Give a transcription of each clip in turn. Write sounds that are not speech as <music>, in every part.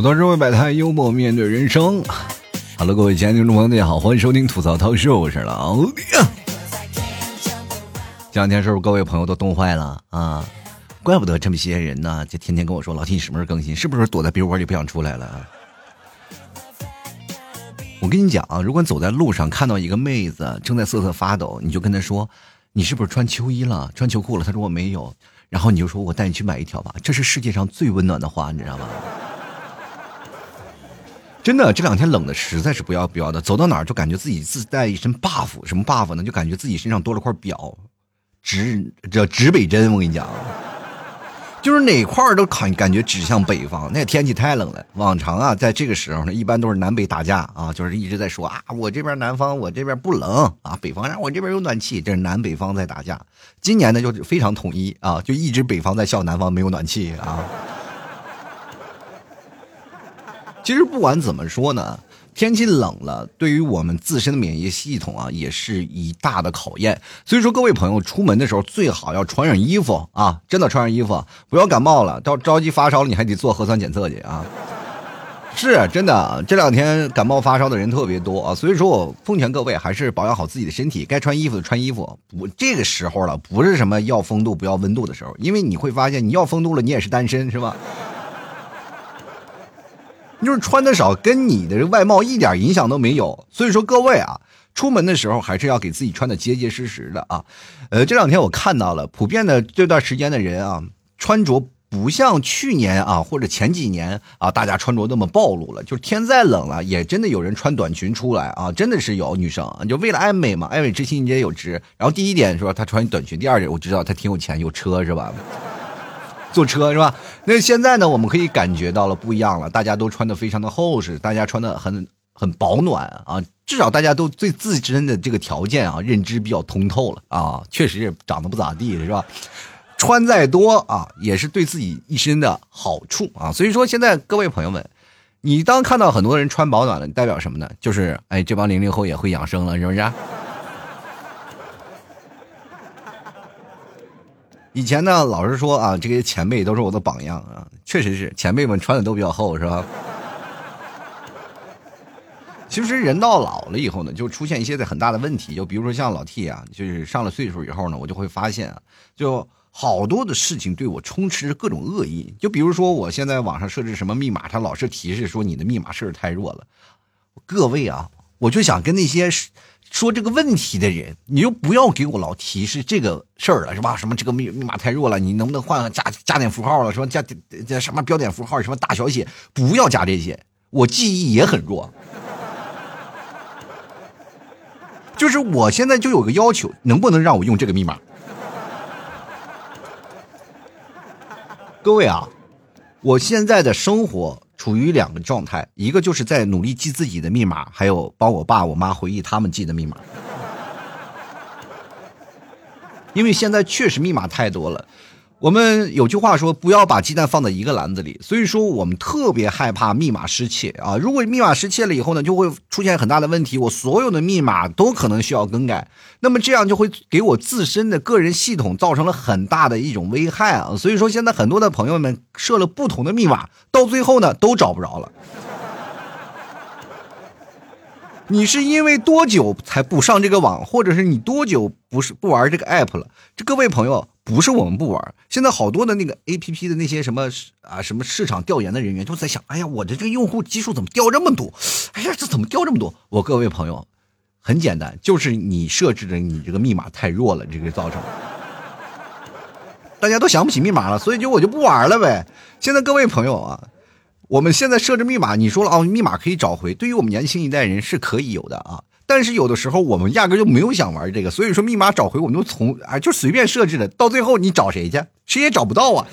吐槽社会百态，幽默面对人生。Hello，各位亲爱的听众朋友，大家好，欢迎收听吐槽涛秀，我是老弟。这两天是不是各位朋友都冻坏了啊？怪不得这么些人呢，就天天跟我说老弟，你什么时候更新？是不是躲在被窝里不想出来了？我跟你讲啊，如果走在路上看到一个妹子正在瑟瑟发抖，你就跟她说：“你是不是穿秋衣了？穿秋裤了？”她说：“我没有。”然后你就说：“我带你去买一条吧。”这是世界上最温暖的话，你知道吗？真的，这两天冷的实在是不要不要的，走到哪儿就感觉自己自带一身 buff，什么 buff 呢？就感觉自己身上多了块表，指这指北针。我跟你讲，<laughs> 就是哪块都感感觉指向北方。那天气太冷了，往常啊，在这个时候呢，一般都是南北打架啊，就是一直在说啊，我这边南方，我这边不冷啊，北方让我这边有暖气，这是南北方在打架。今年呢，就非常统一啊，就一直北方在笑南方没有暖气啊。其实不管怎么说呢，天气冷了，对于我们自身的免疫系统啊，也是一大的考验。所以说，各位朋友出门的时候最好要穿上衣服啊，真的穿上衣服，不要感冒了，到着急发烧了，你还得做核酸检测去啊。是真的，这两天感冒发烧的人特别多啊，所以说我奉劝各位还是保养好自己的身体，该穿衣服的穿衣服。不，这个时候了，不是什么要风度不要温度的时候，因为你会发现你要风度了，你也是单身，是吧？就是穿的少，跟你的外貌一点影响都没有。所以说，各位啊，出门的时候还是要给自己穿的结结实实的啊。呃，这两天我看到了，普遍的这段时间的人啊，穿着不像去年啊或者前几年啊，大家穿着那么暴露了。就是天再冷了，也真的有人穿短裙出来啊，真的是有女生就为了爱美嘛，爱美之心皆有之。然后第一点说她穿短裙，第二点我知道她挺有钱，有车是吧？坐车是吧？那现在呢，我们可以感觉到了不一样了，大家都穿的非常的厚实，大家穿的很很保暖啊，至少大家都对自身的这个条件啊认知比较通透了啊，确实长得不咋地是吧？穿再多啊，也是对自己一身的好处啊。所以说，现在各位朋友们，你当看到很多人穿保暖了，代表什么呢？就是哎，这帮零零后也会养生了，是不是？以前呢，老是说啊，这些前辈都是我的榜样啊，确实是前辈们穿的都比较厚，是吧？其实人到老了以后呢，就出现一些很大的问题，就比如说像老 T 啊，就是上了岁数以后呢，我就会发现啊，就好多的事情对我充斥着各种恶意。就比如说我现在网上设置什么密码，它老是提示说你的密码设置太弱了。各位啊，我就想跟那些。说这个问题的人，你就不要给我老提示这个事儿了，是吧？什么这个密密码太弱了，你能不能换个加加点符号了？什么加加什么标点符号？什么大小写？不要加这些，我记忆也很弱。就是我现在就有个要求，能不能让我用这个密码？各位啊，我现在的生活。处于两个状态，一个就是在努力记自己的密码，还有帮我爸我妈回忆他们记的密码。因为现在确实密码太多了。我们有句话说，不要把鸡蛋放在一个篮子里，所以说我们特别害怕密码失窃啊！如果密码失窃了以后呢，就会出现很大的问题，我所有的密码都可能需要更改，那么这样就会给我自身的个人系统造成了很大的一种危害啊！所以说现在很多的朋友们设了不同的密码，到最后呢都找不着了。你是因为多久才不上这个网，或者是你多久不是不玩这个 app 了？这各位朋友。不是我们不玩，现在好多的那个 A P P 的那些什么啊什么市场调研的人员都在想，哎呀，我的这个用户基数怎么掉这么多？哎呀，这怎么掉这么多？我各位朋友，很简单，就是你设置的你这个密码太弱了，这个造成，大家都想不起密码了，所以就我就不玩了呗。现在各位朋友啊，我们现在设置密码，你说了哦，密码可以找回，对于我们年轻一代人是可以有的啊。但是有的时候我们压根就没有想玩这个，所以说密码找回我们就从啊就随便设置的，到最后你找谁去？谁也找不到啊，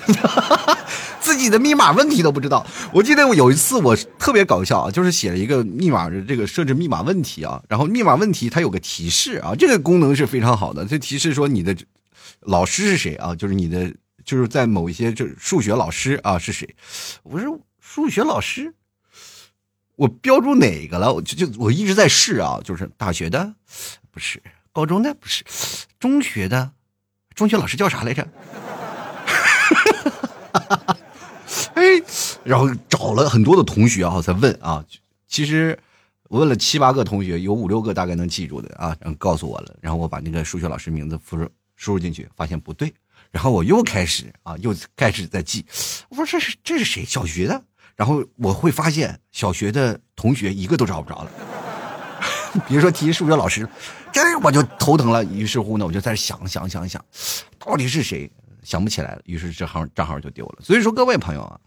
<laughs> 自己的密码问题都不知道。我记得我有一次我特别搞笑啊，就是写了一个密码的这个设置密码问题啊，然后密码问题它有个提示啊，这个功能是非常好的，就提示说你的老师是谁啊，就是你的就是在某一些就数学老师啊是谁？我说数学老师。我标注哪个了？我就就我一直在试啊，就是大学的，不是高中的，不是中学的，中学老师叫啥来着？<laughs> 哎，然后找了很多的同学啊，在问啊，其实我问了七八个同学，有五六个大概能记住的啊，然后告诉我了，然后我把那个数学老师名字输入输入进去，发现不对，然后我又开始啊，又开始在记，我说这是这是谁？小学的？然后我会发现小学的同学一个都找不着了。<laughs> 比如说提数学老师，这我就头疼了。于是乎呢，我就在想想想想，到底是谁？想不起来了。于是这号账号就丢了。所以说，各位朋友啊，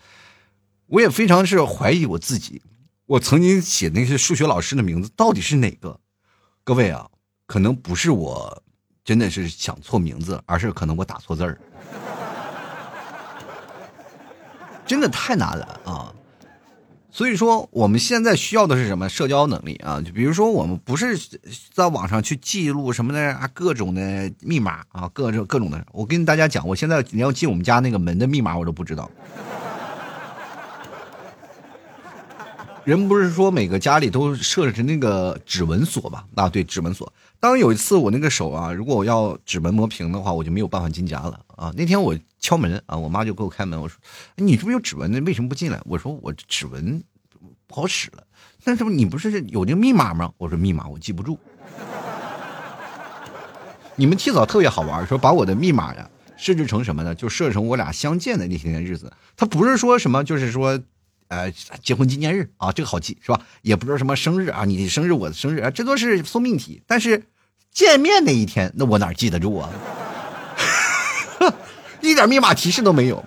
我也非常是怀疑我自己，我曾经写那些数学老师的名字到底是哪个？各位啊，可能不是我真的是想错名字，而是可能我打错字儿，真的太难了啊！所以说，我们现在需要的是什么社交能力啊？就比如说，我们不是在网上去记录什么的啊，各种的密码啊，各种各种的。我跟大家讲，我现在你要进我们家那个门的密码，我都不知道。人不是说每个家里都设置那个指纹锁吧？啊，对，指纹锁。当有一次我那个手啊，如果我要指纹磨平的话，我就没有办法进家了啊。那天我敲门啊，我妈就给我开门，我说：“你这不是有指纹呢？为什么不进来？”我说：“我指纹不好使了。”那这不你不是有那个密码吗？我说：“密码我记不住。”你们提早特别好玩，说把我的密码呀设置成什么呢？就设成我俩相见的那天日子。他不是说什么，就是说。呃，结婚纪念日啊，这个好记是吧？也不是什么生日啊，你生日，我的生日啊，这都是送命题。但是见面那一天，那我哪记得住啊？一点密码提示都没有。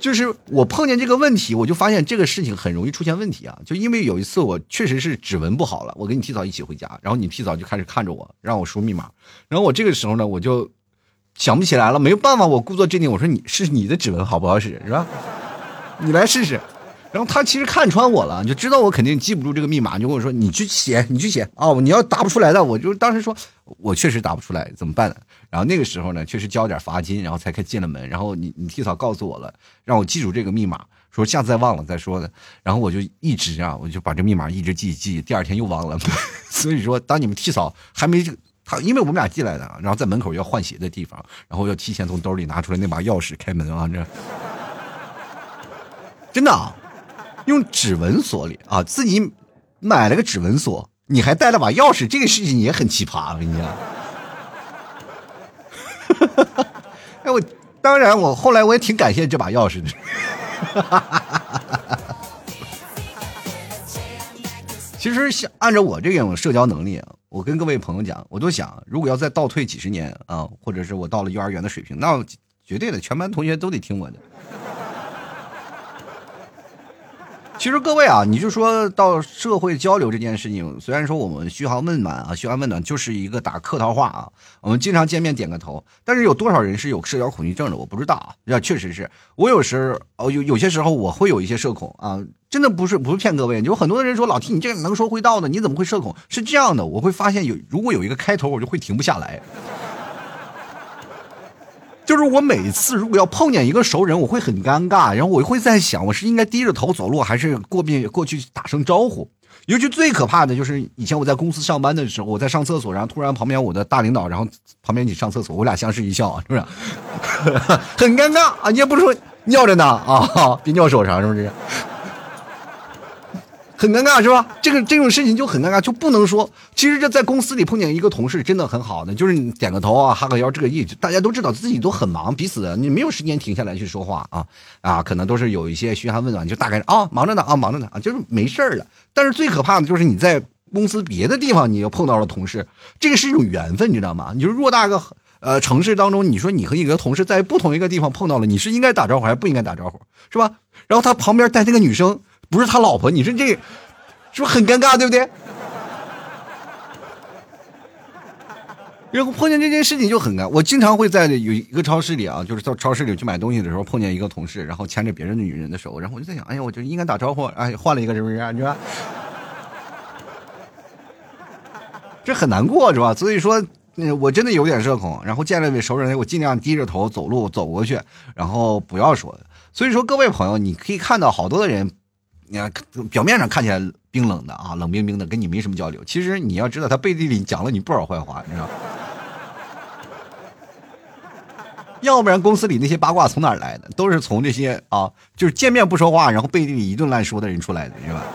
就是我碰见这个问题，我就发现这个事情很容易出现问题啊。就因为有一次我确实是指纹不好了，我跟你提早一起回家，然后你提早就开始看着我，让我输密码。然后我这个时候呢，我就想不起来了，没有办法，我故作镇定，我说你是你的指纹好不好使是吧？你来试试。然后他其实看穿我了，就知道我肯定记不住这个密码，就跟我说：“你去写，你去写哦，你要答不出来的，我就当时说，我确实答不出来，怎么办呢？”然后那个时候呢，确实交点罚金，然后才开进了门。然后你你提早告诉我了，让我记住这个密码，说下次再忘了再说的。然后我就一直啊，我就把这密码一直记记，第二天又忘了。<laughs> 所以说，当你们提早还没他，因为我们俩进来的，然后在门口要换鞋的地方，然后要提前从兜里拿出来那把钥匙开门啊，这真的。啊用指纹锁里啊，自己买了个指纹锁，你还带了把钥匙，这个事情也很奇葩。我跟你讲，<laughs> 哎，我当然，我后来我也挺感谢这把钥匙的。<laughs> 其实，像按照我这种社交能力，我跟各位朋友讲，我都想，如果要再倒退几十年啊，或者是我到了幼儿园的水平，那绝对的，全班同学都得听我的。其实各位啊，你就说到社会交流这件事情，虽然说我们嘘寒问暖啊，嘘寒问暖就是一个打客套话啊，我们经常见面点个头，但是有多少人是有社交恐惧症的，我不知道啊。那确实是我有时哦有有些时候我会有一些社恐啊，真的不是不是骗各位，有很多的人说老 T 你这个能说会道的，你怎么会社恐？是这样的，我会发现有如果有一个开头，我就会停不下来。就是我每次如果要碰见一个熟人，我会很尴尬，然后我会在想，我是应该低着头走路，还是过面过去打声招呼？尤其最可怕的就是以前我在公司上班的时候，我在上厕所，然后突然旁边我的大领导，然后旁边你上厕所，我俩相视一笑，是不是？<laughs> 很尴尬啊！你也不说尿着呢啊，别尿手上，是不是？很尴尬是吧？这个这种事情就很尴尬，就不能说。其实这在公司里碰见一个同事，真的很好的，就是你点个头啊，哈个腰，这个意思。大家都知道自己都很忙，彼此你没有时间停下来去说话啊啊，可能都是有一些嘘寒问暖，就大概啊忙着呢啊忙着呢啊，就是没事儿了。但是最可怕的就是你在公司别的地方，你又碰到了同事，这个是一种缘分，你知道吗？你说偌大个呃城市当中，你说你和一个同事在不同一个地方碰到了，你是应该打招呼还是不应该打招呼，是吧？然后他旁边带那个女生。不是他老婆，你说这是不是很尴尬，对不对？然后碰见这件事情就很尴。我经常会在有一个超市里啊，就是到超市里去买东西的时候，碰见一个同事，然后牵着别人的女人的手，然后我就在想，哎呀，我就应该打招呼，哎，换了一个是不是？你说这很难过是吧？所以说，我真的有点社恐。然后见了位熟人，我尽量低着头走路走过去，然后不要说。所以说，各位朋友，你可以看到好多的人。你看，表面上看起来冰冷的啊，冷冰冰的，跟你没什么交流。其实你要知道，他背地里讲了你不少坏话，你知道。<laughs> 要不然公司里那些八卦从哪来的？都是从这些啊，就是见面不说话，然后背地里一顿乱说的人出来的，是吧？<laughs>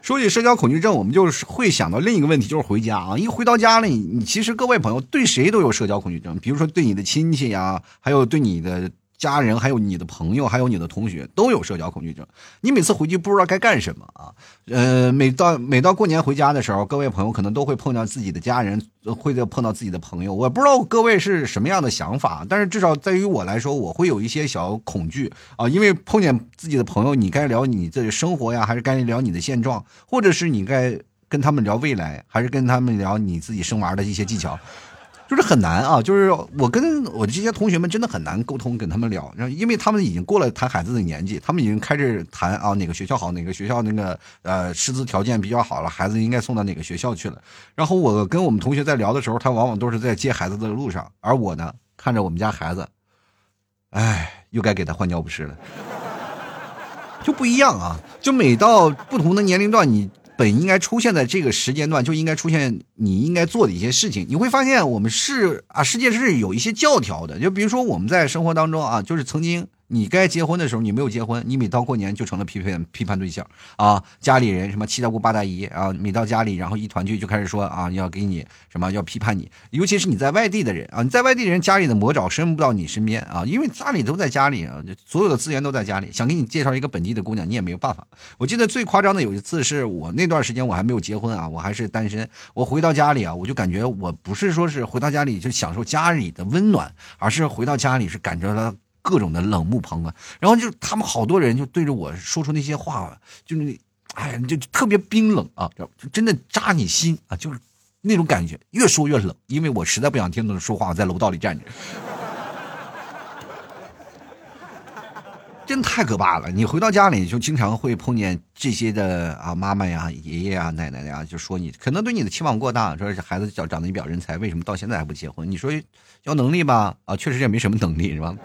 说起社交恐惧症，我们就是会想到另一个问题，就是回家啊。一回到家里，你其实各位朋友对谁都有社交恐惧症，比如说对你的亲戚呀，还有对你的。家人还有你的朋友，还有你的同学都有社交恐惧症。你每次回去不知道该干什么啊？呃，每到每到过年回家的时候，各位朋友可能都会碰到自己的家人，会碰到自己的朋友。我不知道各位是什么样的想法，但是至少在于我来说，我会有一些小恐惧啊，因为碰见自己的朋友，你该聊你的生活呀，还是该聊你的现状，或者是你该跟他们聊未来，还是跟他们聊你自己生娃的一些技巧。就是很难啊，就是我跟我这些同学们真的很难沟通，跟他们聊，因为他们已经过了谈孩子的年纪，他们已经开始谈啊哪个学校好，哪个学校那个呃师资条件比较好了，孩子应该送到哪个学校去了。然后我跟我们同学在聊的时候，他往往都是在接孩子的路上，而我呢看着我们家孩子，哎，又该给他换尿不湿了，就不一样啊，就每到不同的年龄段，你。本应该出现在这个时间段，就应该出现你应该做的一些事情。你会发现，我们是啊，世界是有一些教条的。就比如说，我们在生活当中啊，就是曾经。你该结婚的时候，你没有结婚，你每到过年就成了批判批判对象啊！家里人什么七大姑八大姨啊，每到家里，然后一团聚就开始说啊，要给你什么，要批判你。尤其是你在外地的人啊，你在外地人家里的魔爪伸不到你身边啊，因为家里都在家里啊，所有的资源都在家里。想给你介绍一个本地的姑娘，你也没有办法。我记得最夸张的有一次，是我那段时间我还没有结婚啊，我还是单身。我回到家里啊，我就感觉我不是说是回到家里就享受家里的温暖，而是回到家里是感觉了。各种的冷目旁观，然后就他们好多人就对着我说出那些话，就是那，哎呀，就特别冰冷啊，就真的扎你心啊，就是那种感觉，越说越冷，因为我实在不想听他们说话，我在楼道里站着，真太可怕了。你回到家里就经常会碰见这些的啊，妈妈呀、爷爷啊、奶奶呀，就说你可能对你的期望过大，说孩子长长得一表人才，为什么到现在还不结婚？你说要能力吧，啊，确实也没什么能力，是吧？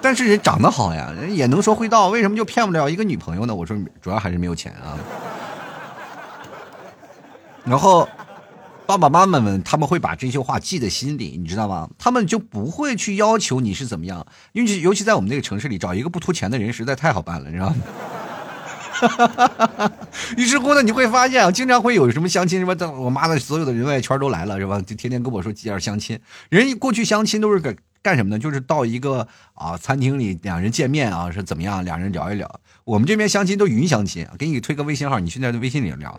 但是人长得好呀，人也能说会道，为什么就骗不了一个女朋友呢？我说主要还是没有钱啊。<laughs> 然后爸爸妈妈们他们会把这些话记在心里，你知道吗？他们就不会去要求你是怎么样，因为尤其在我们这个城市里，找一个不图钱的人实在太好办了，你知道吗？于是乎呢，你会发现啊，经常会有什么相亲什么的，我妈的所有的人脉圈都来了，是吧？就天天跟我说介绍相亲，人过去相亲都是给。干什么呢？就是到一个啊餐厅里，两人见面啊，是怎么样？两人聊一聊。我们这边相亲都云相亲，给你推个微信号，你去那微信里聊。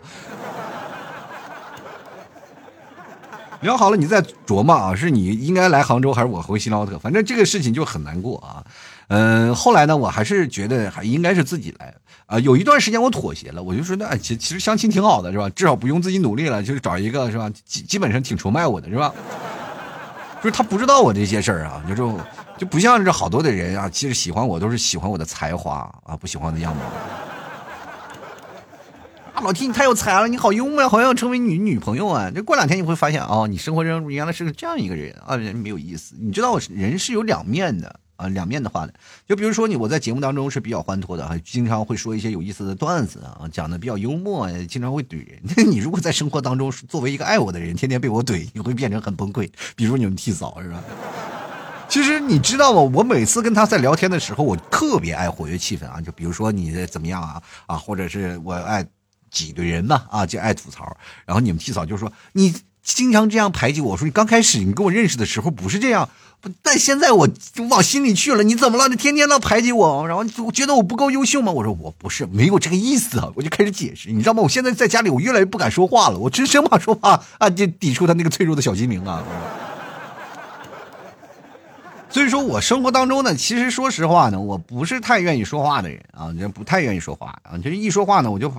聊好了，你再琢磨啊，是你应该来杭州，还是我回新奥特？反正这个事情就很难过啊。嗯，后来呢，我还是觉得还应该是自己来啊。有一段时间我妥协了，我就说那其其实相亲挺好的，是吧？至少不用自己努力了，就是找一个是吧？基基本上挺崇拜我的，是吧？就是他不知道我这些事儿啊，你 <laughs> 就就不像是好多的人啊，其实喜欢我都是喜欢我的才华啊，不喜欢我的样貌。啊，老提你太有才了，你好幽默，好像成为你女朋友啊。这过两天你会发现啊，你生活中原来是个这样一个人啊，人没有意思。你知道人是有两面的。啊，两面的话呢，就比如说你，我在节目当中是比较欢脱的，啊经常会说一些有意思的段子啊，讲的比较幽默，经常会怼人。<laughs> 你如果在生活当中作为一个爱我的人，天天被我怼，你会变成很崩溃。比如你们替嫂是吧？<laughs> 其实你知道吗？我每次跟他在聊天的时候，我特别爱活跃气氛啊。就比如说你怎么样啊啊，或者是我爱挤兑人嘛啊，就爱吐槽。然后你们替嫂就说你。经常这样排挤我，说你刚开始你跟我认识的时候不是这样，但现在我往心里去了。你怎么了？你天天的排挤我，然后我觉得我不够优秀吗？我说我不是，没有这个意思啊。我就开始解释，你知道吗？我现在在家里，我越来越不敢说话了，我真生怕说话啊，就抵触他那个脆弱的小心灵啊。所以说我生活当中呢，其实说实话呢，我不是太愿意说话的人啊，就不太愿意说话啊，就是一说话呢，我就。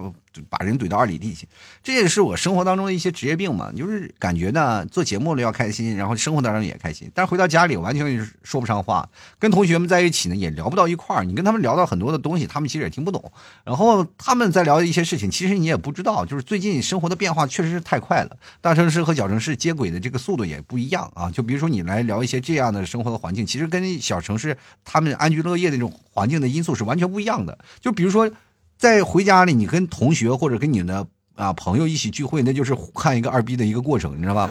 把人怼到二里地去，这也是我生活当中的一些职业病嘛。就是感觉呢，做节目了要开心，然后生活当中也开心。但是回到家里，完全说不上话。跟同学们在一起呢，也聊不到一块儿。你跟他们聊到很多的东西，他们其实也听不懂。然后他们在聊一些事情，其实你也不知道。就是最近生活的变化确实是太快了，大城市和小城市接轨的这个速度也不一样啊。就比如说你来聊一些这样的生活的环境，其实跟小城市他们安居乐业的那种环境的因素是完全不一样的。就比如说。在回家里，你跟同学或者跟你的啊朋友一起聚会，那就是看一个二逼的一个过程，你知道吧？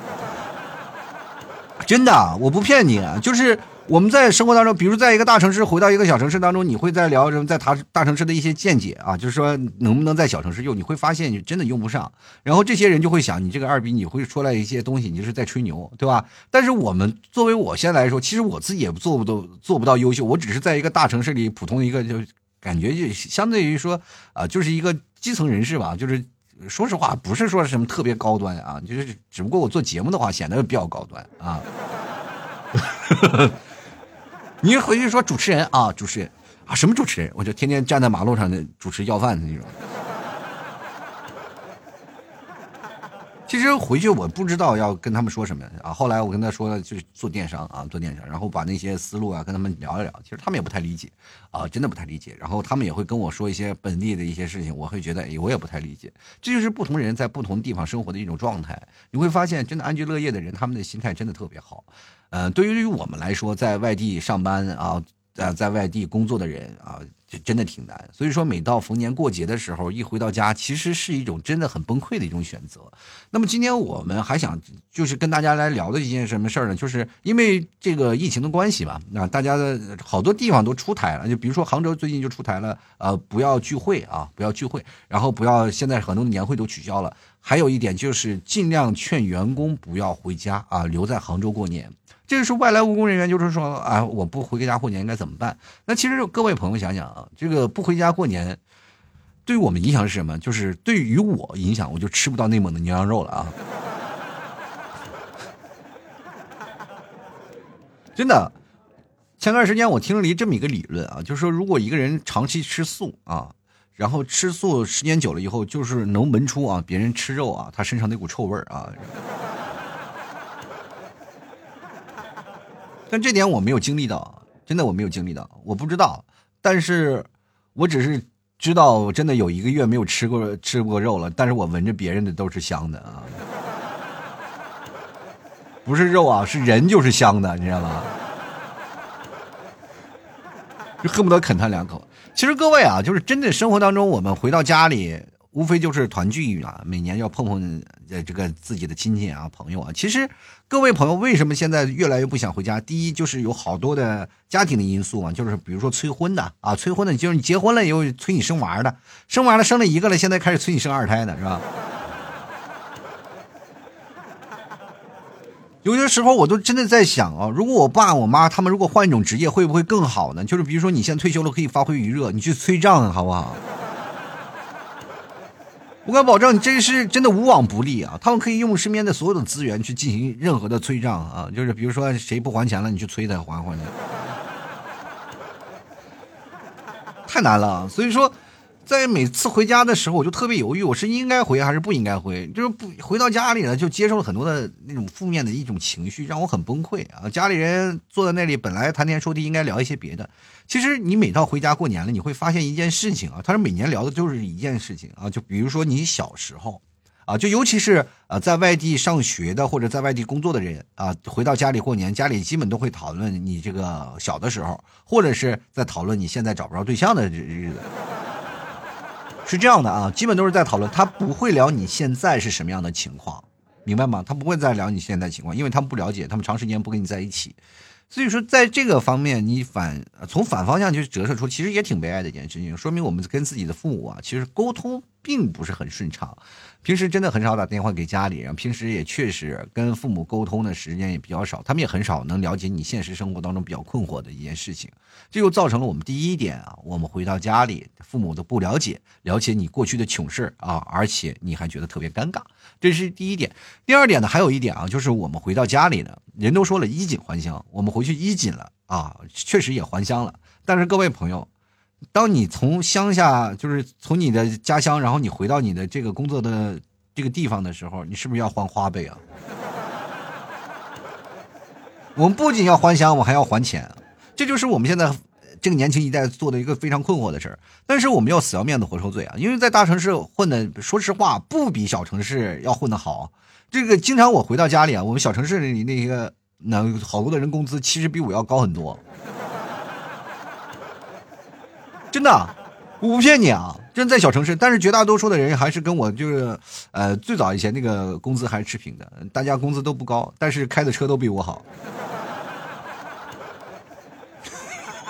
真的，我不骗你，就是我们在生活当中，比如在一个大城市回到一个小城市当中，你会在聊什么？在大大城市的一些见解啊，就是说能不能在小城市用？你会发现你真的用不上。然后这些人就会想，你这个二逼，你会说来一些东西，你就是在吹牛，对吧？但是我们作为我现在来说，其实我自己也做不到做不到优秀，我只是在一个大城市里普通一个，就感觉就相对于说啊，就是一个基层人士吧，就是。说实话，不是说什么特别高端啊，就是只不过我做节目的话显得比较高端啊。<laughs> 你回去说主持人啊，主持人啊，什么主持人？我就天天站在马路上的主持要饭的那种。其实回去我不知道要跟他们说什么啊。后来我跟他说，就是做电商啊，做电商，然后把那些思路啊跟他们聊一聊。其实他们也不太理解啊，真的不太理解。然后他们也会跟我说一些本地的一些事情，我会觉得，我也不太理解。这就是不同人在不同地方生活的一种状态。你会发现，真的安居乐业的人，他们的心态真的特别好。嗯，对于我们来说，在外地上班啊。在在外地工作的人啊，这真的挺难。所以说，每到逢年过节的时候，一回到家，其实是一种真的很崩溃的一种选择。那么今天我们还想就是跟大家来聊的一件什么事儿呢？就是因为这个疫情的关系嘛，那大家的好多地方都出台了，就比如说杭州最近就出台了，呃，不要聚会啊，不要聚会，然后不要现在很多年会都取消了。还有一点就是尽量劝员工不要回家啊，留在杭州过年。这个是外来务工人员，就是说啊，我不回家过年应该怎么办？那其实各位朋友想想啊，这个不回家过年，对于我们影响是什么？就是对于我影响，我就吃不到内蒙的牛羊肉了啊！<laughs> 真的，前段时间我听了这么一个理论啊，就是说如果一个人长期吃素啊，然后吃素时间久了以后，就是能闻出啊别人吃肉啊他身上那股臭味儿啊。但这点我没有经历到，真的我没有经历到，我不知道。但是，我只是知道，真的有一个月没有吃过吃过肉了。但是我闻着别人的都是香的啊，不是肉啊，是人就是香的，你知道吗？就恨不得啃他两口。其实各位啊，就是真的生活当中，我们回到家里。无非就是团聚啊，每年要碰碰呃这个自己的亲戚啊朋友啊。其实各位朋友为什么现在越来越不想回家？第一就是有好多的家庭的因素啊，就是比如说催婚的啊，催婚的就是你结婚了以后催你生娃的，生娃了生了一个了，现在开始催你生二胎的是吧？有些时候我都真的在想啊，如果我爸我妈他们如果换一种职业，会不会更好呢？就是比如说你现在退休了可以发挥余热，你去催账好不好？我敢保证，你这是真的无往不利啊！他们可以用身边的所有的资源去进行任何的催账啊，就是比如说谁不还钱了，你去催他还还去，太难了。所以说。在每次回家的时候，我就特别犹豫，我是应该回还是不应该回？就是不回到家里了，就接受了很多的那种负面的一种情绪，让我很崩溃啊！家里人坐在那里，本来谈天说地，应该聊一些别的。其实你每到回家过年了，你会发现一件事情啊，他说每年聊的就是一件事情啊，就比如说你小时候啊，就尤其是呃在外地上学的或者在外地工作的人啊，回到家里过年，家里基本都会讨论你这个小的时候，或者是在讨论你现在找不着对象的日子。是这样的啊，基本都是在讨论，他不会聊你现在是什么样的情况，明白吗？他不会再聊你现在情况，因为他们不了解，他们长时间不跟你在一起，所以说在这个方面，你反从反方向去折射出，其实也挺悲哀的一件事情，说明我们跟自己的父母啊，其实沟通并不是很顺畅。平时真的很少打电话给家里，然后平时也确实跟父母沟通的时间也比较少，他们也很少能了解你现实生活当中比较困惑的一件事情，这就造成了我们第一点啊，我们回到家里，父母都不了解，了解你过去的糗事啊，而且你还觉得特别尴尬，这是第一点。第二点呢，还有一点啊，就是我们回到家里呢，人都说了衣锦还乡，我们回去衣锦了啊，确实也还乡了，但是各位朋友。当你从乡下，就是从你的家乡，然后你回到你的这个工作的这个地方的时候，你是不是要还花呗啊？<laughs> 我们不仅要还乡，我还要还钱，这就是我们现在这个年轻一代做的一个非常困惑的事儿。但是我们要死要面子活受罪啊，因为在大城市混的，说实话不比小城市要混的好。这个经常我回到家里啊，我们小城市里那个那好多的人工资其实比我要高很多。真的，我不骗你啊！真在小城市，但是绝大多数的人还是跟我就是，呃，最早以前那个工资还是持平的，大家工资都不高，但是开的车都比我好。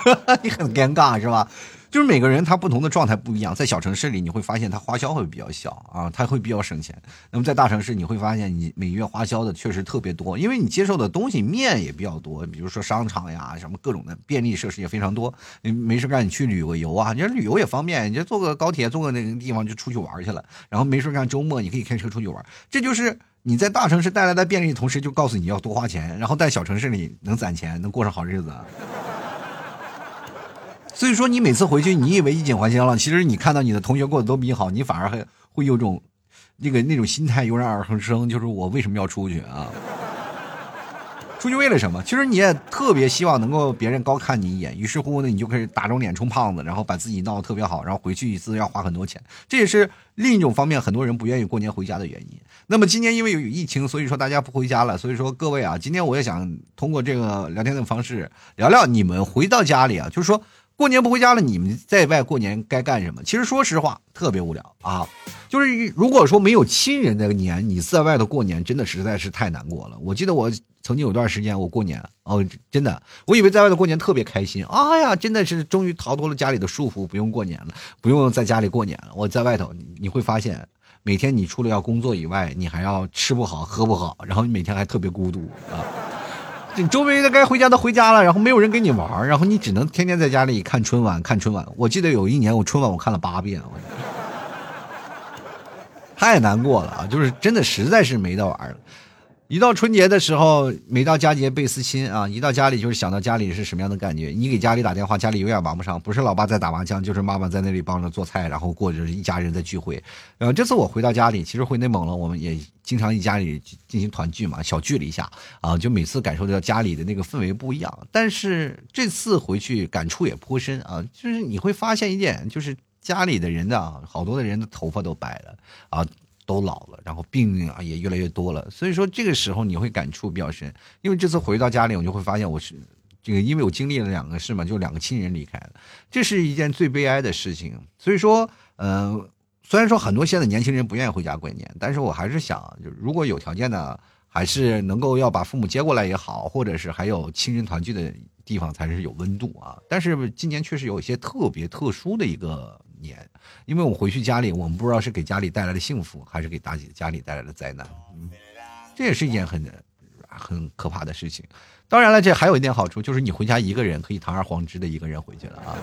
<laughs> 你很尴尬是吧？就是每个人他不同的状态不一样，在小城市里你会发现他花销会比较小啊，他会比较省钱。那么在大城市你会发现你每月花销的确实特别多，因为你接受的东西面也比较多，比如说商场呀，什么各种的便利设施也非常多。你没事干你去旅个游啊，你说旅游也方便，你就坐个高铁坐个那个地方就出去玩去了。然后没事干周末你可以开车出去玩，这就是你在大城市带来的便利，同时就告诉你要多花钱，然后在小城市里能攒钱，能过上好日子。所以说，你每次回去，你以为衣锦还乡了，其实你看到你的同学过得都比你好，你反而还会有种那个那种心态油然而生，就是我为什么要出去啊？<laughs> 出去为了什么？其实你也特别希望能够别人高看你一眼，于是乎呢，你就开始打肿脸充胖子，然后把自己闹得特别好，然后回去一次要花很多钱。这也是另一种方面，很多人不愿意过年回家的原因。那么今年因为有疫情，所以说大家不回家了。所以说各位啊，今天我也想通过这个聊天的方式聊聊你们回到家里啊，就是说。过年不回家了，你们在外过年该干什么？其实说实话，特别无聊啊。就是如果说没有亲人的年，你在外头过年，真的实在是太难过了。我记得我曾经有段时间，我过年哦，真的，我以为在外头过年特别开心。哎呀，真的是终于逃脱了家里的束缚，不用过年了，不用在家里过年了。我在外头，你会发现，每天你除了要工作以外，你还要吃不好喝不好，然后你每天还特别孤独啊。你周围的该回家的回家了，然后没有人跟你玩然后你只能天天在家里看春晚，看春晚。我记得有一年我春晚我看了八遍，我太难过了啊！就是真的实在是没得玩了。一到春节的时候，每到佳节倍思亲啊！一到家里就是想到家里是什么样的感觉。你给家里打电话，家里永远忙不上，不是老爸在打麻将，就是妈妈在那里帮着做菜，然后过着一家人的聚会。然后这次我回到家里，其实回内蒙了，我们也经常一家里进行团聚嘛，小聚了一下啊，就每次感受到家里的那个氛围不一样。但是这次回去感触也颇深啊，就是你会发现一点，就是家里的人啊，好多的人的头发都白了啊。都老了，然后病啊也越来越多了，所以说这个时候你会感触比较深。因为这次回到家里，我就会发现我是这个，因为我经历了两个事嘛，就两个亲人离开了，这是一件最悲哀的事情。所以说，嗯，虽然说很多现在年轻人不愿意回家过年，但是我还是想，就如果有条件呢，还是能够要把父母接过来也好，或者是还有亲人团聚的地方才是有温度啊。但是今年确实有一些特别特殊的一个。年，因为我回去家里，我们不知道是给家里带来了幸福，还是给大姐家里带来了灾难。这也是一件很很可怕的事情。当然了，这还有一点好处，就是你回家一个人可以堂而皇之的一个人回去了啊，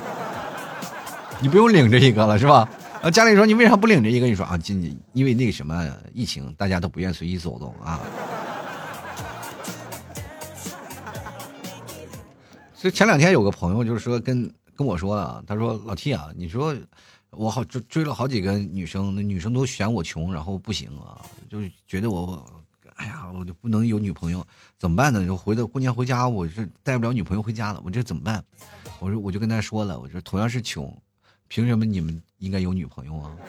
<laughs> 你不用领着一个了，是吧？啊，家里说你为啥不领着一个？你说啊，今因为那个什么疫情，大家都不愿随意走动啊。<laughs> 所以前两天有个朋友就是说跟。跟我说了，他说老 T 啊，你说我好追追了好几个女生，那女生都嫌我穷，然后不行啊，就觉得我，哎呀，我就不能有女朋友，怎么办呢？就回到过年回家，我是带不了女朋友回家了，我这怎么办？我说我就跟他说了，我说同样是穷，凭什么你们应该有女朋友啊？<laughs>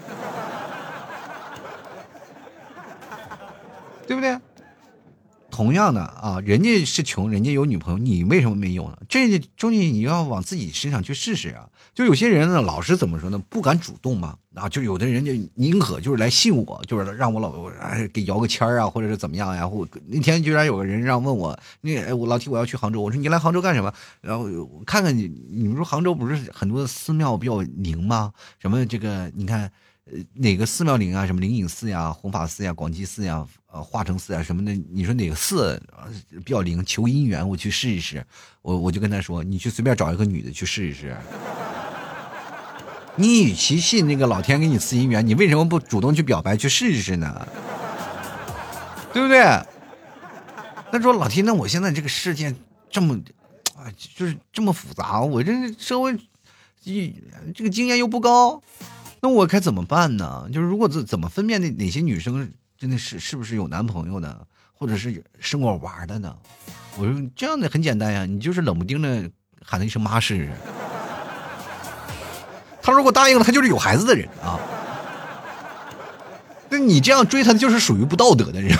对不对？同样的啊，人家是穷，人家有女朋友，你为什么没有呢？这东西你要往自己身上去试试啊！就有些人呢，老是怎么说呢？不敢主动嘛啊！就有的人就宁可就是来信我，就是让我老哎给摇个签啊，或者是怎么样呀？或那天居然有个人让问我，那哎我老提我要去杭州，我说你来杭州干什么？然后看看你，你们说杭州不是很多寺庙比较灵吗？什么这个你看。哪个寺庙灵啊？什么灵隐寺呀、弘法寺呀、广济寺呀、呃化成寺呀什么的？你说哪个寺比较灵？求姻缘，我去试一试。我我就跟他说，你去随便找一个女的去试一试。<laughs> 你与其信那个老天给你赐姻缘，你为什么不主动去表白去试一试呢？对不对？他说老天，那我现在这个世界这么啊，就是这么复杂，我这社会一这个经验又不高。那我该怎么办呢？就是如果怎怎么分辨那哪些女生真的是是不是有男朋友的，或者是生我娃的呢？我说这样的很简单呀，你就是冷不丁的喊他一声妈试试。他如果答应了，他就是有孩子的人啊。那你这样追他，就是属于不道德的人。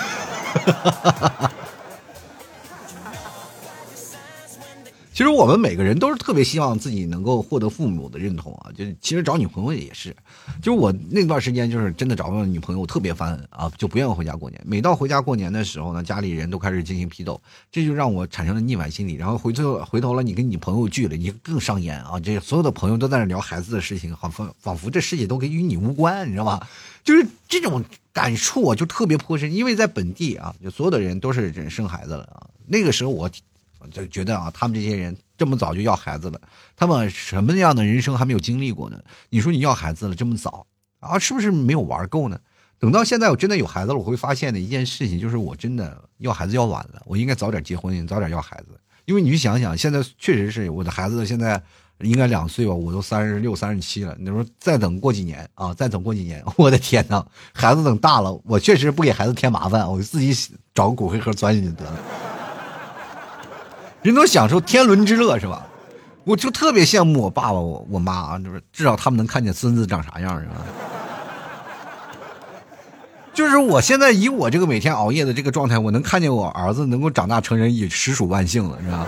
其实我们每个人都是特别希望自己能够获得父母的认同啊，就是其实找女朋友也是，就是我那段时间就是真的找不到女朋友，我特别烦啊，就不愿意回家过年。每到回家过年的时候呢，家里人都开始进行批斗，这就让我产生了逆反心理。然后回头回头了，你跟你朋友聚了，你更伤眼啊！这所有的朋友都在那聊孩子的事情，仿佛仿佛这世界都跟与你无关，你知道吧？就是这种感触啊，就特别颇深。因为在本地啊，就所有的人都是人生孩子了啊。那个时候我。就觉得啊，他们这些人这么早就要孩子了，他们什么样的人生还没有经历过呢？你说你要孩子了这么早啊，是不是没有玩够呢？等到现在我真的有孩子了，我会发现的一件事情就是，我真的要孩子要晚了，我应该早点结婚，早点要孩子。因为你去想想，现在确实是我的孩子现在应该两岁吧，我都三十六、三十七了。你说再等过几年啊，再等过几年，我的天哪，孩子等大了，我确实不给孩子添麻烦，我自己找个骨灰盒钻进去得了。人都享受天伦之乐是吧？我就特别羡慕我爸爸、我我妈啊，就是至少他们能看见孙子长啥样是吧？就是我现在以我这个每天熬夜的这个状态，我能看见我儿子能够长大成人，也实属万幸了，是吧？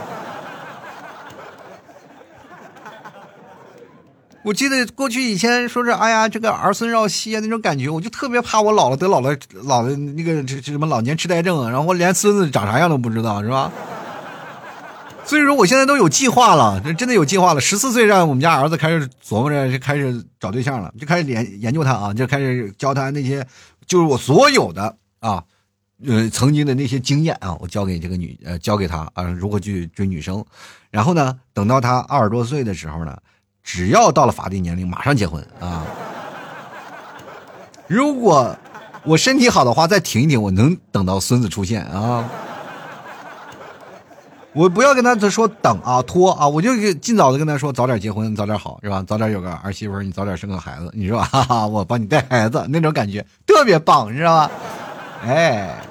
我记得过去以前说是哎呀，这个儿孙绕膝啊那种感觉，我就特别怕我老了得老了老的那个这什么老年痴呆症，然后连孙子长啥样都不知道，是吧？所以说，我现在都有计划了，真的有计划了。十四岁让我们家儿子开始琢磨着，就开始找对象了，就开始研研究他啊，就开始教他那些，就是我所有的啊，呃，曾经的那些经验啊，我教给这个女，呃，教给他啊，如何去追女生。然后呢，等到他二十多岁的时候呢，只要到了法定年龄，马上结婚啊。如果我身体好的话，再挺一挺，我能等到孙子出现啊。我不要跟他说等啊拖啊，我就尽早的跟他说早点结婚早点好是吧？早点有个儿媳妇，你早点生个孩子，你说 <laughs> 哈哈，我帮你带孩子那种感觉特别棒，你知道吧？哎，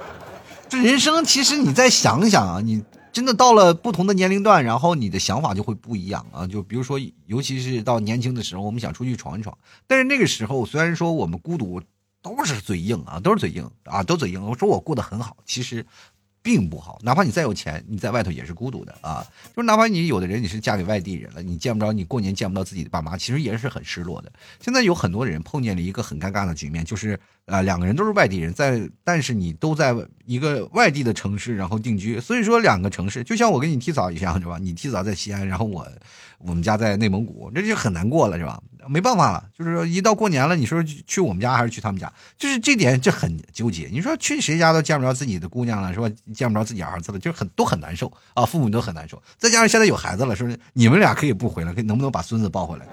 这人生其实你再想想啊，你真的到了不同的年龄段，然后你的想法就会不一样啊。就比如说，尤其是到年轻的时候，我们想出去闯一闯，但是那个时候虽然说我们孤独，都是嘴硬啊，都是嘴硬啊，都嘴硬。我说我过得很好，其实。并不好，哪怕你再有钱，你在外头也是孤独的啊。就是哪怕你有的人你是嫁给外地人了，你见不着你过年见不到自己的爸妈，其实也是很失落的。现在有很多人碰见了一个很尴尬的局面，就是啊两个人都是外地人，在但是你都在一个外地的城市然后定居，所以说两个城市就像我跟你提早一样是吧？你提早在西安，然后我我们家在内蒙古，这就很难过了是吧？没办法了，就是说一到过年了，你说去我们家还是去他们家，就是这点就很纠结。你说去谁家都见不着自己的姑娘了，是吧？见不着自己儿子了，就很都很难受啊，父母都很难受。再加上现在有孩子了，说你们俩可以不回来，可以能不能把孙子抱回来？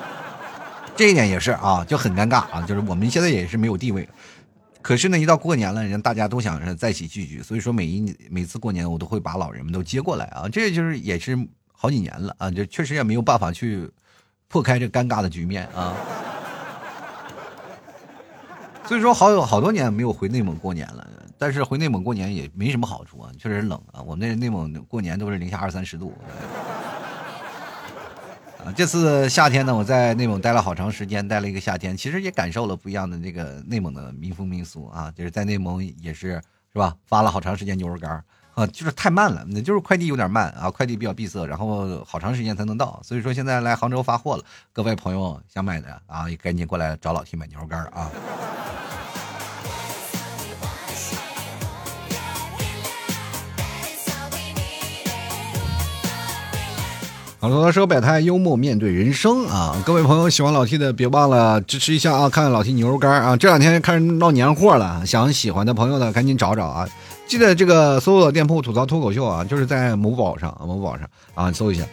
<laughs> 这一点也是啊，就很尴尬啊。就是我们现在也是没有地位，可是呢，一到过年了，人大家都想着在一起聚聚，所以说每一每次过年我都会把老人们都接过来啊。这就是也是好几年了啊，就确实也没有办法去。破开这尴尬的局面啊！<laughs> 所以说，好有好多年没有回内蒙过年了。但是回内蒙过年也没什么好处啊，确实冷啊。我们那内蒙过年都是零下二三十度。<laughs> 啊，这次夏天呢，我在内蒙待了好长时间，待了一个夏天，其实也感受了不一样的这个内蒙的民风民俗啊。就是在内蒙也是是吧，发了好长时间牛肉干啊，就是太慢了，那就是快递有点慢啊，快递比较闭塞，然后好长时间才能到，所以说现在来杭州发货了，各位朋友想买的啊，也赶紧过来找老 T 买牛肉干啊。好多说百态幽默面对人生啊，各位朋友喜欢老 T 的别忘了支持一下啊，看看老 T 牛肉干啊，这两天开始闹年货了，想喜欢的朋友呢赶紧找找啊。记得这个搜索店铺吐槽脱口秀啊，就是在某宝上，某宝上啊，搜一下。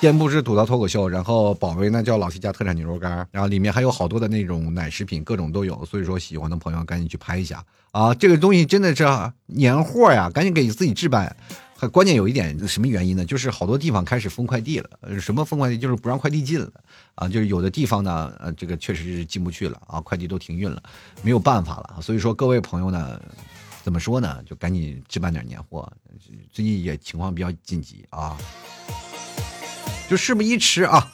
店铺是吐槽脱口秀，然后宝贝呢叫老七家特产牛肉干，然后里面还有好多的那种奶食品，各种都有。所以说喜欢的朋友赶紧去拍一下啊！这个东西真的是年货呀，赶紧给自己置办。还关键有一点什么原因呢？就是好多地方开始封快递了，什么封快递？就是不让快递进了啊！就是有的地方呢，呃，这个确实是进不去了啊，快递都停运了，没有办法了。所以说各位朋友呢。怎么说呢？就赶紧置办点年货，最近也情况比较紧急啊，就事不宜迟啊。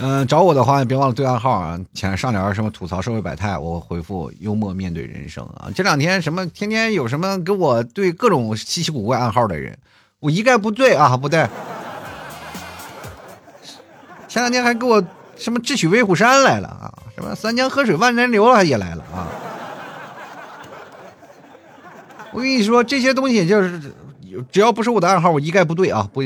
嗯，找我的话别忘了对暗号啊，前上联什么吐槽社会百态，我回复幽默面对人生啊。这两天什么天天有什么给我对各种稀奇古怪暗号的人，我一概不对啊，不对。前两天还给我什么智取威虎山来了啊，什么三江河水万年流也来了啊。我跟你说这些东西就是，只要不是我的暗号，我一概不对啊，不。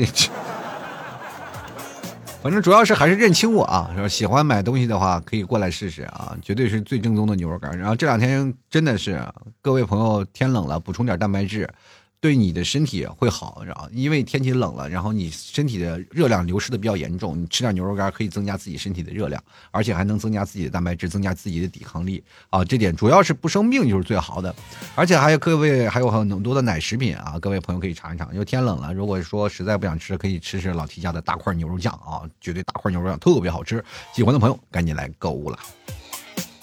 反正主要是还是认清我啊！说喜欢买东西的话，可以过来试试啊，绝对是最正宗的牛肉干。然后这两天真的是各位朋友，天冷了，补充点蛋白质。对你的身体会好，然后因为天气冷了，然后你身体的热量流失的比较严重，你吃点牛肉干可以增加自己身体的热量，而且还能增加自己的蛋白质，增加自己的抵抗力啊！这点主要是不生病就是最好的，而且还有各位还有很多的奶食品啊，各位朋友可以尝一尝。因为天冷了，如果说实在不想吃，可以吃吃老提家的大块牛肉酱啊，绝对大块牛肉酱特别好吃，喜欢的朋友赶紧来购物了。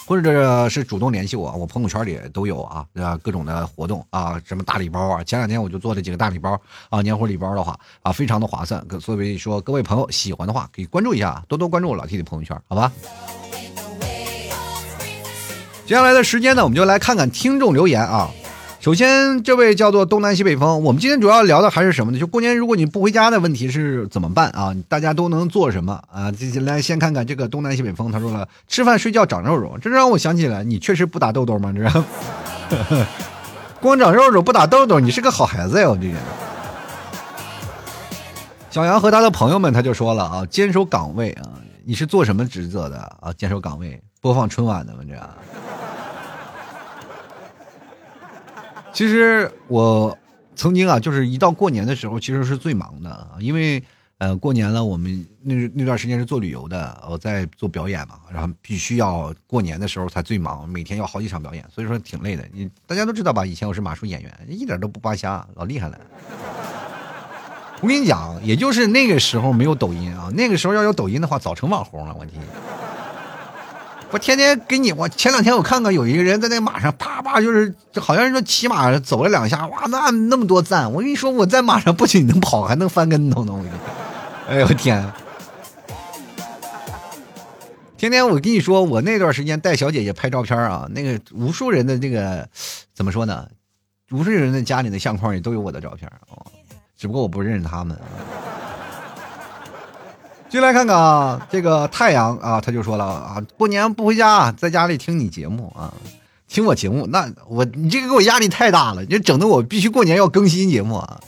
或者是主动联系我，我朋友圈里都有啊，对吧？各种的活动啊，什么大礼包啊，前两天我就做了几个大礼包啊，年货礼包的话啊，非常的划算。所以说，各位朋友喜欢的话，可以关注一下，多多关注我老 T 的朋友圈，好吧？接下来的时间呢，我们就来看看听众留言啊。首先，这位叫做东南西北风。我们今天主要聊的还是什么呢？就过年如果你不回家的问题是怎么办啊？大家都能做什么啊？来先看看这个东南西北风，他说了，吃饭睡觉长肉肉，这让我想起来，你确实不打痘痘吗？这 <laughs> 光长肉肉不打痘痘，你是个好孩子呀！我这人。小杨和他的朋友们他就说了啊，坚守岗位啊，你是做什么职责的啊？坚守岗位，播放春晚的吗？这样。其实我曾经啊，就是一到过年的时候，其实是最忙的啊，因为呃过年了，我们那那段时间是做旅游的，我在做表演嘛，然后必须要过年的时候才最忙，每天要好几场表演，所以说挺累的。你大家都知道吧？以前我是马术演员，一点都不扒瞎，老厉害了。我跟你讲，也就是那个时候没有抖音啊，那个时候要有抖音的话，早成网红了。我天！我天天给你，我前两天我看看有一个人在那马上啪啪，就是好像是说骑马走了两下，哇，那那么多赞！我跟你说，我在马上不仅能跑，还能翻跟头呢！我跟你说，哎呦我天！天天我跟你说，我那段时间带小姐姐拍照片啊，那个无数人的这个怎么说呢？无数人的家里的相框里都有我的照片啊，只不过我不认识他们。进来看看啊，这个太阳啊，他就说了啊，过年不回家，在家里听你节目啊，听我节目，那我你这个给我压力太大了，就整的我必须过年要更新节目啊，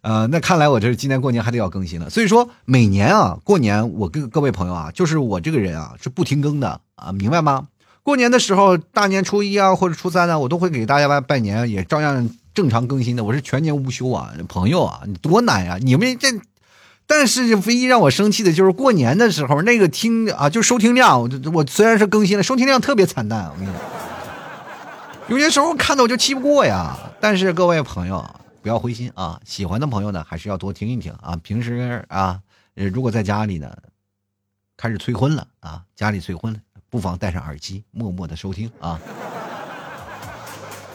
呃，那看来我这今年过年还得要更新了。所以说每年啊，过年我跟各位朋友啊，就是我这个人啊是不停更的啊，明白吗？过年的时候，大年初一啊或者初三呢，我都会给大家拜拜年，也照样正常更新的，我是全年无休啊，朋友啊，你多难呀，你们这。但是唯一让我生气的就是过年的时候那个听啊，就收听量，我我虽然是更新了，收听量特别惨淡。我跟你讲，有些时候看到我就气不过呀。但是各位朋友不要灰心啊，喜欢的朋友呢还是要多听一听啊。平时啊，如果在家里呢开始催婚了啊，家里催婚了，不妨戴上耳机默默的收听啊。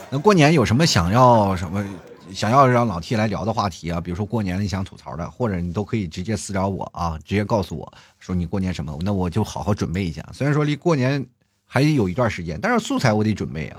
那过年有什么想要什么？想要让老 T 来聊的话题啊，比如说过年你想吐槽的，或者你都可以直接私聊我啊，直接告诉我说你过年什么，那我就好好准备一下。虽然说离过年还有一段时间，但是素材我得准备啊。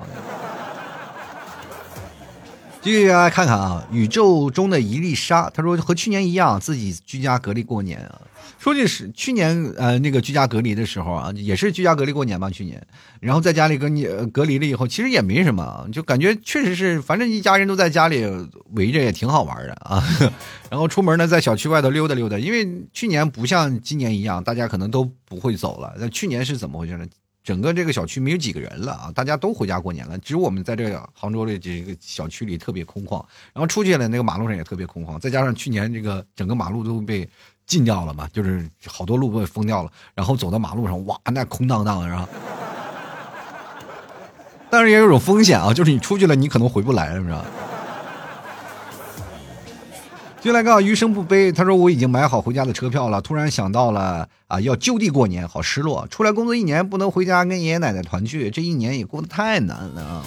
继续来看看啊，宇宙中的一粒沙，他说和去年一样，自己居家隔离过年啊。说句实去年呃那个居家隔离的时候啊，也是居家隔离过年嘛，去年，然后在家里跟你隔离了以后，其实也没什么，就感觉确实是，反正一家人都在家里围着也挺好玩的啊。<laughs> 然后出门呢，在小区外头溜达溜达，因为去年不像今年一样，大家可能都不会走了。那去年是怎么回事呢？整个这个小区没有几个人了啊，大家都回家过年了，只有我们在这个杭州的这个小区里特别空旷，然后出去了那个马路上也特别空旷，再加上去年这个整个马路都被禁掉了嘛，就是好多路被封掉了，然后走到马路上，哇，那空荡荡的是吧？但是也有种风险啊，就是你出去了，你可能回不来了，是？进来个余生不悲，他说我已经买好回家的车票了，突然想到了啊，要就地过年，好失落。出来工作一年，不能回家跟爷爷奶奶团聚，这一年也过得太难了啊。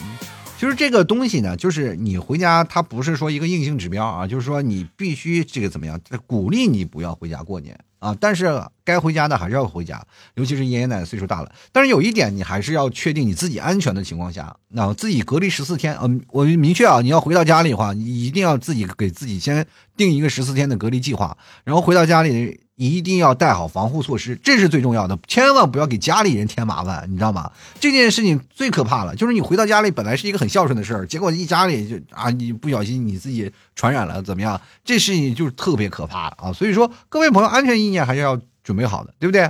其实这个东西呢，就是你回家，它不是说一个硬性指标啊，就是说你必须这个怎么样，鼓励你不要回家过年啊。但是该回家的还是要回家，尤其是爷爷奶奶岁数大了。但是有一点，你还是要确定你自己安全的情况下，那自己隔离十四天。嗯，我明确啊，你要回到家里的话，你一定要自己给自己先定一个十四天的隔离计划，然后回到家里。一定要带好防护措施，这是最重要的，千万不要给家里人添麻烦，你知道吗？这件事情最可怕了，就是你回到家里本来是一个很孝顺的事儿，结果一家里就啊，你不小心你自己传染了，怎么样？这事情就是特别可怕啊！所以说，各位朋友，安全意念还是要准备好的，对不对？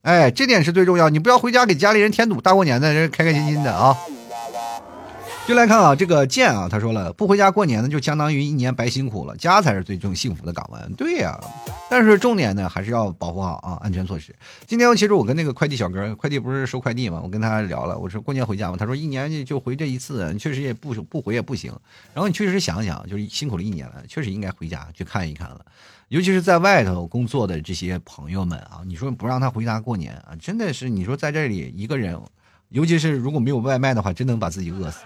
哎，这点是最重要，你不要回家给家里人添堵，大过年的，人开开心心的啊。就来看啊，这个剑啊，他说了，不回家过年呢，就相当于一年白辛苦了，家才是最重幸福的港湾。对呀，但是重点呢，还是要保护好啊，安全措施。今天其实我跟那个快递小哥，快递不是收快递嘛，我跟他聊了，我说过年回家嘛，他说一年就回这一次，确实也不不回也不行。然后你确实想想，就是辛苦了一年了，确实应该回家去看一看了。尤其是在外头工作的这些朋友们啊，你说不让他回家过年啊，真的是你说在这里一个人，尤其是如果没有外卖的话，真能把自己饿死。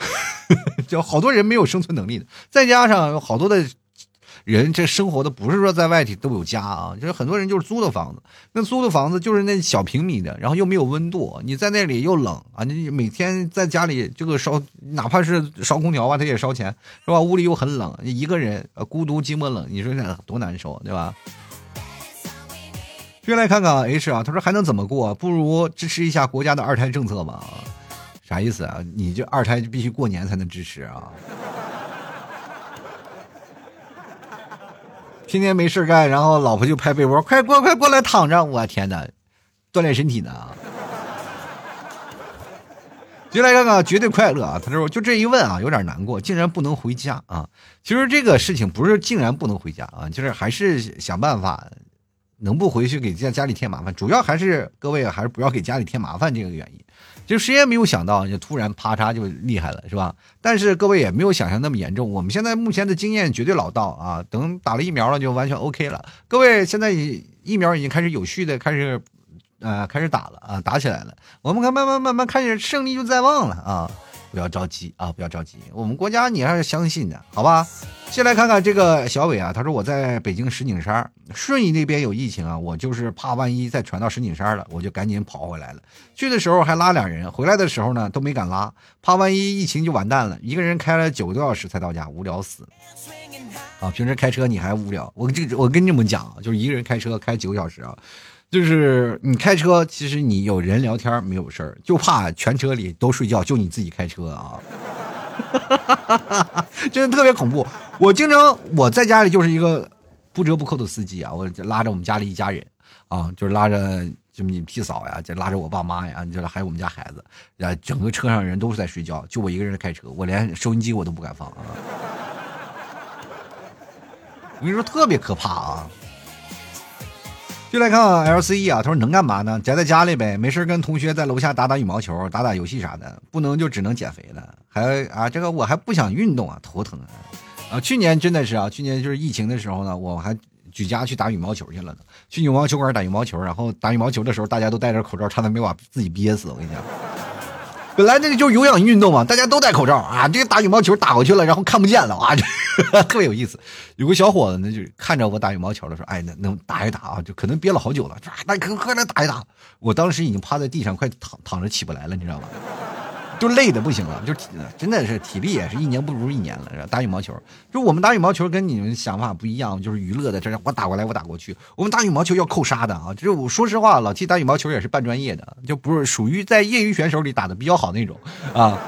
<laughs> 就好多人没有生存能力的，再加上有好多的人，这生活的不是说在外地都有家啊，就是很多人就是租的房子，那租的房子就是那小平米的，然后又没有温度，你在那里又冷啊，你每天在家里这个烧，哪怕是烧空调吧，他也烧钱，是吧？屋里又很冷，一个人孤独寂寞冷，你说那多难受，对吧？接来看看 H 啊，他说还能怎么过？不如支持一下国家的二胎政策吧。啥意思啊？你这二胎就必须过年才能支持啊？天天没事干，然后老婆就拍被窝，快过快过来躺着！我天哪，锻炼身体呢。就来看看，绝对快乐啊！他说就这一问啊，有点难过，竟然不能回家啊！其实这个事情不是竟然不能回家啊，就是还是想办法能不回去给家家里添麻烦，主要还是各位还是不要给家里添麻烦这个原因。就谁也没有想到，就突然啪嚓就厉害了，是吧？但是各位也没有想象那么严重。我们现在目前的经验绝对老道啊，等打了疫苗了就完全 OK 了。各位现在疫苗已经开始有序的开始，呃，开始打了啊，打起来了。我们看慢慢慢慢看见胜利就在望了啊。不要着急啊！不要着急，我们国家你还是相信的，好吧？先来看看这个小伟啊，他说我在北京石景山，顺义那边有疫情啊，我就是怕万一再传到石景山了，我就赶紧跑回来了。去的时候还拉两人，回来的时候呢都没敢拉，怕万一疫情就完蛋了。一个人开了九个多小时才到家，无聊死。啊，平时开车你还无聊？我这我跟你们讲，就是一个人开车开九个小时啊。就是你开车，其实你有人聊天没有事儿，就怕全车里都睡觉，就你自己开车啊，<laughs> 真的特别恐怖。我经常我在家里就是一个不折不扣的司机啊，我拉着我们家里一家人啊，就是拉着就你屁嫂呀，就拉着我爸妈呀，就是还有我们家孩子，啊，整个车上人都是在睡觉，就我一个人开车，我连收音机我都不敢放啊。<laughs> 我跟你说，特别可怕啊。就来看 LCE 啊，他说能干嘛呢？宅在家里呗，没事跟同学在楼下打打羽毛球、打打游戏啥的，不能就只能减肥了。还啊，这个我还不想运动啊，头疼啊。啊，去年真的是啊，去年就是疫情的时候呢，我还举家去打羽毛球去了呢，去羽毛球馆打羽毛球，然后打羽毛球的时候大家都戴着口罩，差点没把自己憋死。我跟你讲。本来那个就是有氧运动嘛，大家都戴口罩啊，这个打羽毛球打过去了，然后看不见了啊，<laughs> 特别有意思。有个小伙子呢，就看着我打羽毛球的时候：“哎，能能打一打啊？就可能憋了好久了，那快快来打一打。”我当时已经趴在地上，快躺躺着起不来了，你知道吗？就累的不行了，就真的是体力也是一年不如一年了。打羽毛球，就我们打羽毛球跟你们想法不一样，就是娱乐的，这我打过来我打过去。我们打羽毛球要扣杀的啊！就是我说实话，老七打羽毛球也是半专业的，就不是属于在业余选手里打的比较好那种啊。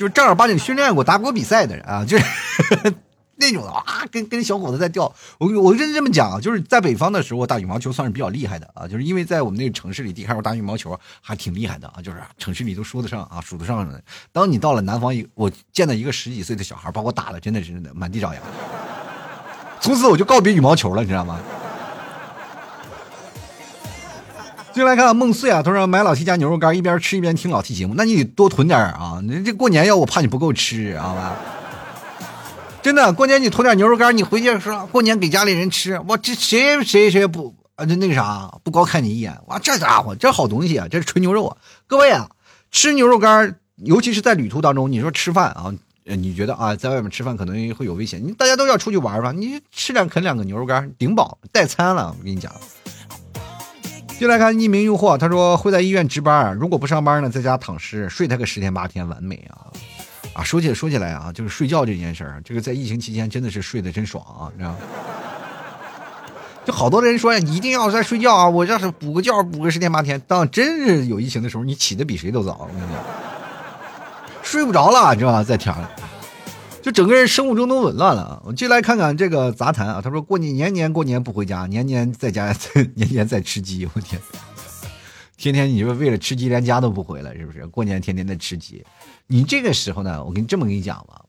就正儿八经训练过、打过比赛的人啊，<laughs> 就是。那种啊，跟跟小伙子在钓，我我跟这么讲啊，就是在北方的时候打羽毛球算是比较厉害的啊，就是因为在我们那个城市里，地开我打羽毛球还挺厉害的啊，就是城市里都说得上啊，数得上的。当你到了南方，一我见到一个十几岁的小孩把我打的真的是满地找牙，从此我就告别羽毛球了，你知道吗？进来看梦碎啊，他说买老 T 家牛肉干，一边吃一边听老 T 节目，那你得多囤点啊，你这过年要我怕你不够吃，好吧？真的，过年你囤点牛肉干，你回去说过年给家里人吃，我这谁谁谁不啊？就那个啥，不高看你一眼。哇，这家伙这好东西啊，这是纯牛肉啊！各位啊，吃牛肉干，尤其是在旅途当中，你说吃饭啊，你觉得啊，在外面吃饭可能会有危险，你大家都要出去玩吧，你吃两啃两个牛肉干顶饱代餐了。我跟你讲，就来看匿名用户，他说会在医院值班，如果不上班呢，在家躺尸睡他个十天八天，完美啊啊！说起来说起来啊，就是睡觉这件事儿，这个在疫情期间真的是睡得真爽啊，你知道。<laughs> 就好多人说呀，你一定要在睡觉啊！我要是补个觉，补个十天八天，当真是有疫情的时候，你起的比谁都早。我跟你讲，睡不着了，知道吧？在天就整个人生物钟都紊乱了啊。我就来看看这个杂谈啊。他说过年年年过年不回家，年年在家，<laughs> 年年在吃鸡。我天，天天你说为了吃鸡连家都不回了，是不是？过年天天在吃鸡，你这个时候呢，我跟你这么跟你讲吧，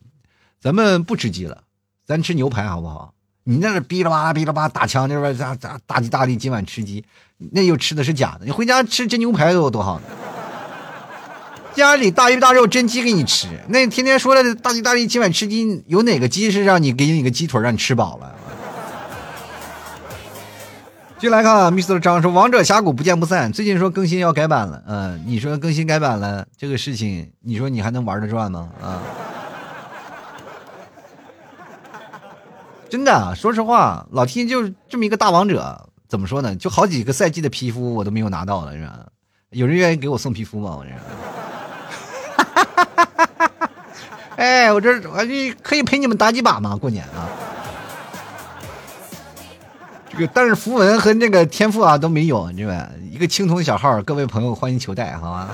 咱们不吃鸡了，咱吃牛排好不好？你那是哔啦吧哔啦吧打枪，那边咋咋大吉大利，今晚吃鸡，那又吃的是假的。你回家吃真牛排多多好呢。家里大鱼大肉真鸡给你吃，那天天说的大吉大利，今晚吃鸡，有哪个鸡是让你给你个鸡腿让你吃饱了？<laughs> 进来看啊，Mr 张说《王者峡谷》不见不散，最近说更新要改版了，嗯，你说更新改版了这个事情，你说你还能玩得转吗？啊？<laughs> 真的，说实话，老 T 就这么一个大王者，怎么说呢？就好几个赛季的皮肤我都没有拿到了，是吧？有人愿意给我送皮肤吗？我这，哎，我这我这可以陪你们打几把吗？过年啊！这个但是符文和那个天赋啊都没有，对吧？一个青铜小号，各位朋友欢迎求带，好吗？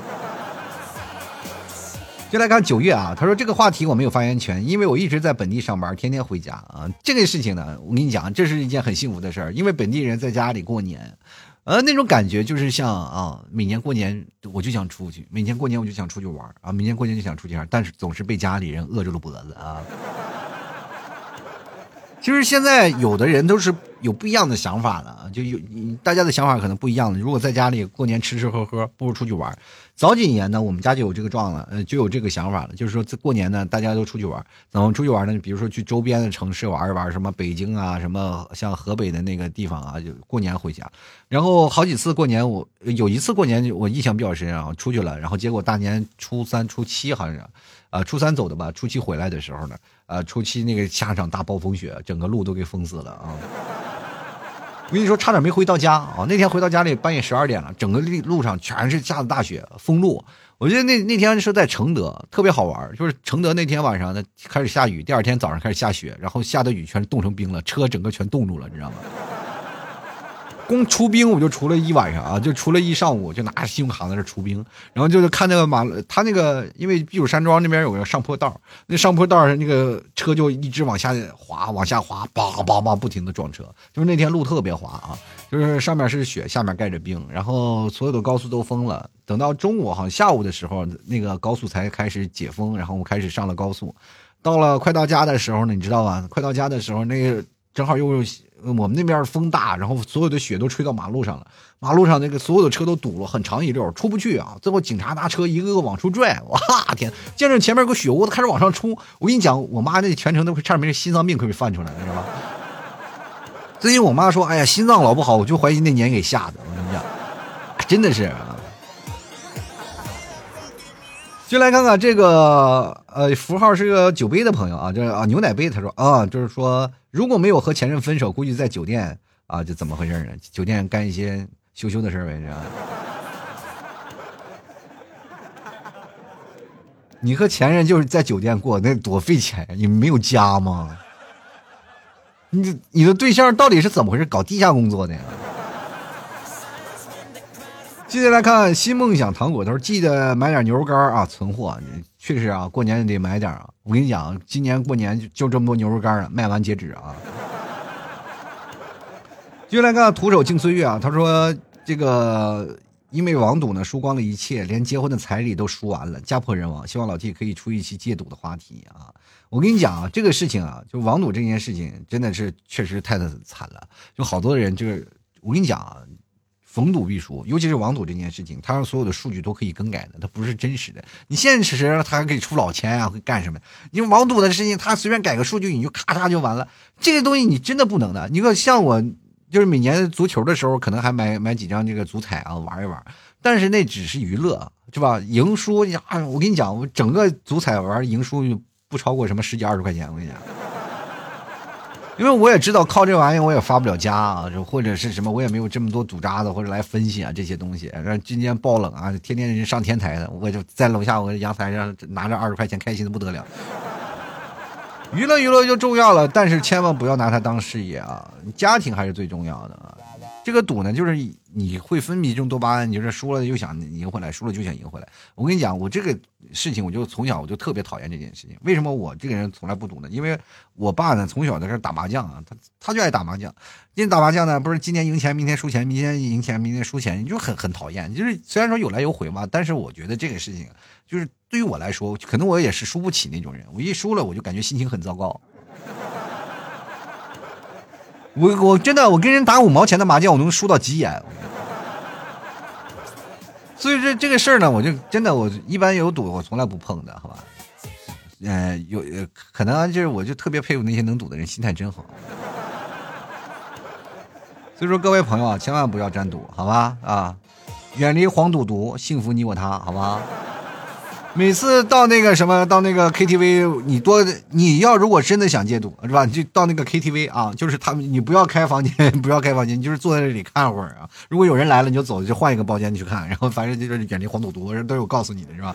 就来看九月啊，他说这个话题我没有发言权，因为我一直在本地上班，天天回家啊。这个事情呢，我跟你讲，这是一件很幸福的事儿，因为本地人在家里过年，呃，那种感觉就是像啊，每年过年我就想出去，每年过年我就想出去玩啊，每年过年就想出去玩，但是总是被家里人扼住了脖子啊。<laughs> 其实现在有的人都是。有不一样的想法了，就有大家的想法可能不一样的。如果在家里过年吃吃喝喝，不如出去玩。早几年呢，我们家就有这个状了，呃，就有这个想法了，就是说过年呢，大家都出去玩。怎么出去玩呢？比如说去周边的城市玩一玩，什么北京啊，什么像河北的那个地方啊，就过年回家。然后好几次过年，我有一次过年我印象比较深啊，出去了，然后结果大年初三、初七好像是，啊，初三走的吧，初七回来的时候呢，呃，初七那个下场大暴风雪，整个路都给封死了啊。我跟你说，差点没回到家啊！那天回到家里，半夜十二点了，整个路路上全是下的大雪，封路。我觉得那那天是在承德，特别好玩，就是承德那天晚上呢开始下雨，第二天早上开始下雪，然后下的雨全冻成冰了，车整个全冻住了，你知道吗？光出兵我就出了一晚上啊，就出了一上午，就拿着信用卡在那出兵，然后就是看那个马，他那个因为避暑山庄那边有个上坡道，那上坡道上那个车就一直往下滑，往下滑，叭叭叭不停的撞车，就是那天路特别滑啊，就是上面是雪，下面盖着冰，然后所有的高速都封了，等到中午好像下午的时候，那个高速才开始解封，然后我开始上了高速，到了快到家的时候呢，你知道吧？快到家的时候，那个正好又。我们那边风大，然后所有的雪都吹到马路上了，马路上那个所有的车都堵了很长一溜，出不去啊！最后警察拿车一个个往出拽，哇天！见着前面有个雪窝子，开始往上冲。我跟你讲，我妈那全程都差点没心脏病快被犯出来了，知道吧？最近我妈说：“哎呀，心脏老不好。”我就怀疑那年给吓的。我跟你讲，真的是。就来看看这个呃符号是个酒杯的朋友啊，就是啊牛奶杯。他说啊，就是说。如果没有和前任分手，估计在酒店啊，就怎么回事呢？酒店干一些羞羞的事儿呗，是吧？<laughs> 你和前任就是在酒店过，那多费钱呀！你没有家吗？你你的对象到底是怎么回事？搞地下工作的？<laughs> 接下来看新梦想糖果，他说记得买点牛肉干啊，存货。确实啊，过年得买点啊。我跟你讲，今年过年就就这么多牛肉干了，卖完截止啊。接下来看徒手敬岁月啊，他说这个因为网赌呢输光了一切，连结婚的彩礼都输完了，家破人亡。希望老 T 可以出一期戒赌的话题啊。我跟你讲啊，这个事情啊，就网赌这件事情真的是确实太惨了，就好多人就是我跟你讲啊。逢赌必输，尤其是网赌这件事情，它让所有的数据都可以更改的，它不是真实的。你现实它还可以出老千啊，会干什么？你网赌的事情，它随便改个数据，你就咔嚓就完了。这个东西你真的不能的。你说像我，就是每年足球的时候，可能还买买几张这个足彩啊，玩一玩。但是那只是娱乐，是吧？赢输呀，我跟你讲，我整个足彩玩赢输不超过什么十几二十块钱。我跟你讲，因为我也知道靠这玩意我也发不了家啊，或者是什么我也没有这么多赌渣子或者来分析啊这些东西。让今天爆冷啊，天天人上天台的，我就在楼下我阳台上拿着二十块钱，开心的不得了。娱乐娱乐就重要了，但是千万不要拿它当事业啊，家庭还是最重要的啊。这个赌呢，就是你会分泌这种多巴胺，你就是输了又想赢回来，输了就想赢回来。我跟你讲，我这个事情，我就从小我就特别讨厌这件事情。为什么我这个人从来不赌呢？因为我爸呢从小在这打麻将啊，他他就爱打麻将。因为打麻将呢，不是今天赢钱，明天输钱，明天赢钱，明天输钱，你就很很讨厌。就是虽然说有来有回嘛，但是我觉得这个事情，就是对于我来说，可能我也是输不起那种人。我一输了，我就感觉心情很糟糕。我我真的我跟人打五毛钱的麻将，我能输到急眼。所以这这个事儿呢，我就真的我一般有赌，我从来不碰的，好吧？嗯，有可能就是我就特别佩服那些能赌的人，心态真好。所以说各位朋友啊，千万不要沾赌，好吧？啊，远离黄赌毒，幸福你我他，好吧？每次到那个什么，到那个 KTV，你多你要如果真的想戒赌是吧？你就到那个 KTV 啊，就是他们，你不要开房间，<laughs> 不要开房间，你就是坐在这里看会儿啊。如果有人来了，你就走，就换一个包间去看。然后反正就是远离黄赌毒，人都有告诉你的是吧？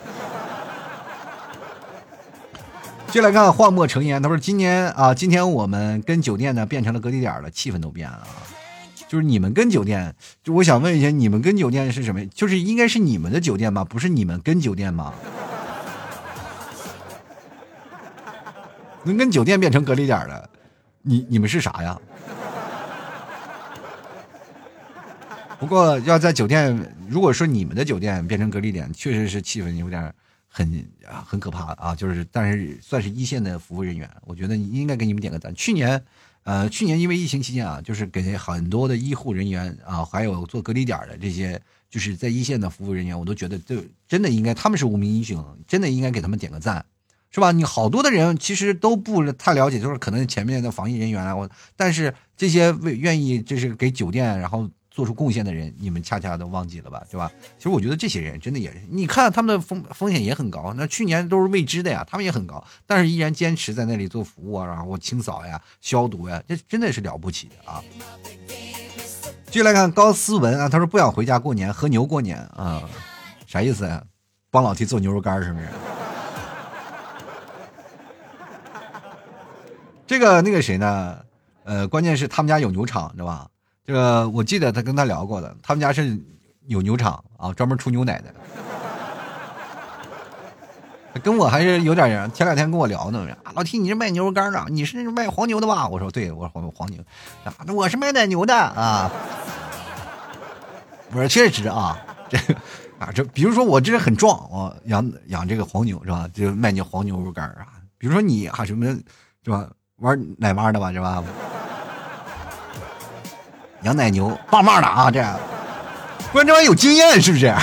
接来看幻墨成烟，他说今年啊，今天我们跟酒店呢变成了隔离点了，气氛都变了。就是你们跟酒店，就我想问一下，你们跟酒店是什么？就是应该是你们的酒店吗？不是你们跟酒店吗？能跟酒店变成隔离点的，你你们是啥呀？不过要在酒店，如果说你们的酒店变成隔离点，确实是气氛有点很很可怕啊。就是，但是算是一线的服务人员，我觉得应该给你们点个赞。去年，呃，去年因为疫情期间啊，就是给很多的医护人员啊，还有做隔离点的这些，就是在一线的服务人员，我都觉得就真的应该他们是无名英雄，真的应该给他们点个赞。是吧？你好多的人其实都不太了解，就是可能前面的防疫人员啊，我但是这些为愿意就是给酒店然后做出贡献的人，你们恰恰都忘记了吧？对吧？其实我觉得这些人真的也，你看他们的风风险也很高。那去年都是未知的呀，他们也很高，但是依然坚持在那里做服务啊，然后清扫呀、消毒呀，这真的是了不起的啊！继续来看高思文啊，他说不想回家过年，和牛过年啊，啥意思呀？帮老弟做牛肉干是不是？这个那个谁呢？呃，关键是他们家有牛场，知道吧？这个我记得他跟他聊过的，他们家是有牛场啊，专门出牛奶的。跟我还是有点儿。前两天跟我聊呢，老 T，你是卖牛肉干的？你是卖黄牛的吧？我说对，我说黄黄牛。啊，我是卖奶牛的啊。我说确实啊，这啊这，比如说我这是很壮，我养养这个黄牛是吧？就卖你黄牛肉干啊。比如说你啊什么是吧？玩奶妈的吧，是吧？养奶牛，棒棒的啊！这，关这玩意有经验是不是？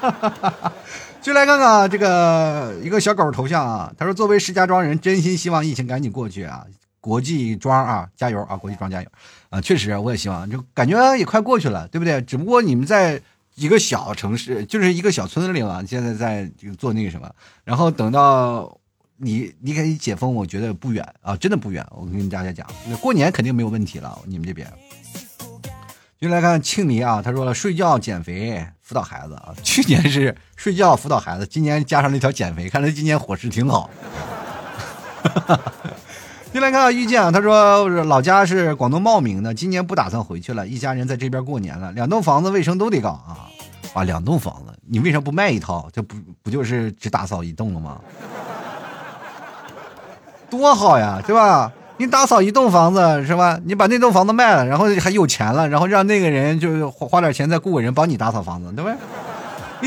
<laughs> 就来看看这个一个小狗头像啊。他说：“作为石家庄人，真心希望疫情赶紧过去啊！国际庄啊，加油啊！国际庄加油啊！确实，我也希望，就感觉也快过去了，对不对？只不过你们在一个小城市，就是一个小村子里啊，现在在做那个什么，然后等到。”你你可以解封，我觉得不远啊，真的不远。我跟大家讲，过年肯定没有问题了。你们这边，就来看庆黎啊，他说了睡觉、减肥、辅导孩子啊。去年是睡觉、辅导孩子，今年加上那条减肥，看来今年伙食挺好。<laughs> 就来看遇见啊，他说老家是广东茂名的，今年不打算回去了，一家人在这边过年了。两栋房子卫生都得搞啊啊，两栋房子，你为啥不卖一套？这不不就是只打扫一栋了吗？多好呀，对吧？你打扫一栋房子是吧？你把那栋房子卖了，然后还有钱了，然后让那个人就花点钱再雇个人帮你打扫房子，对不对？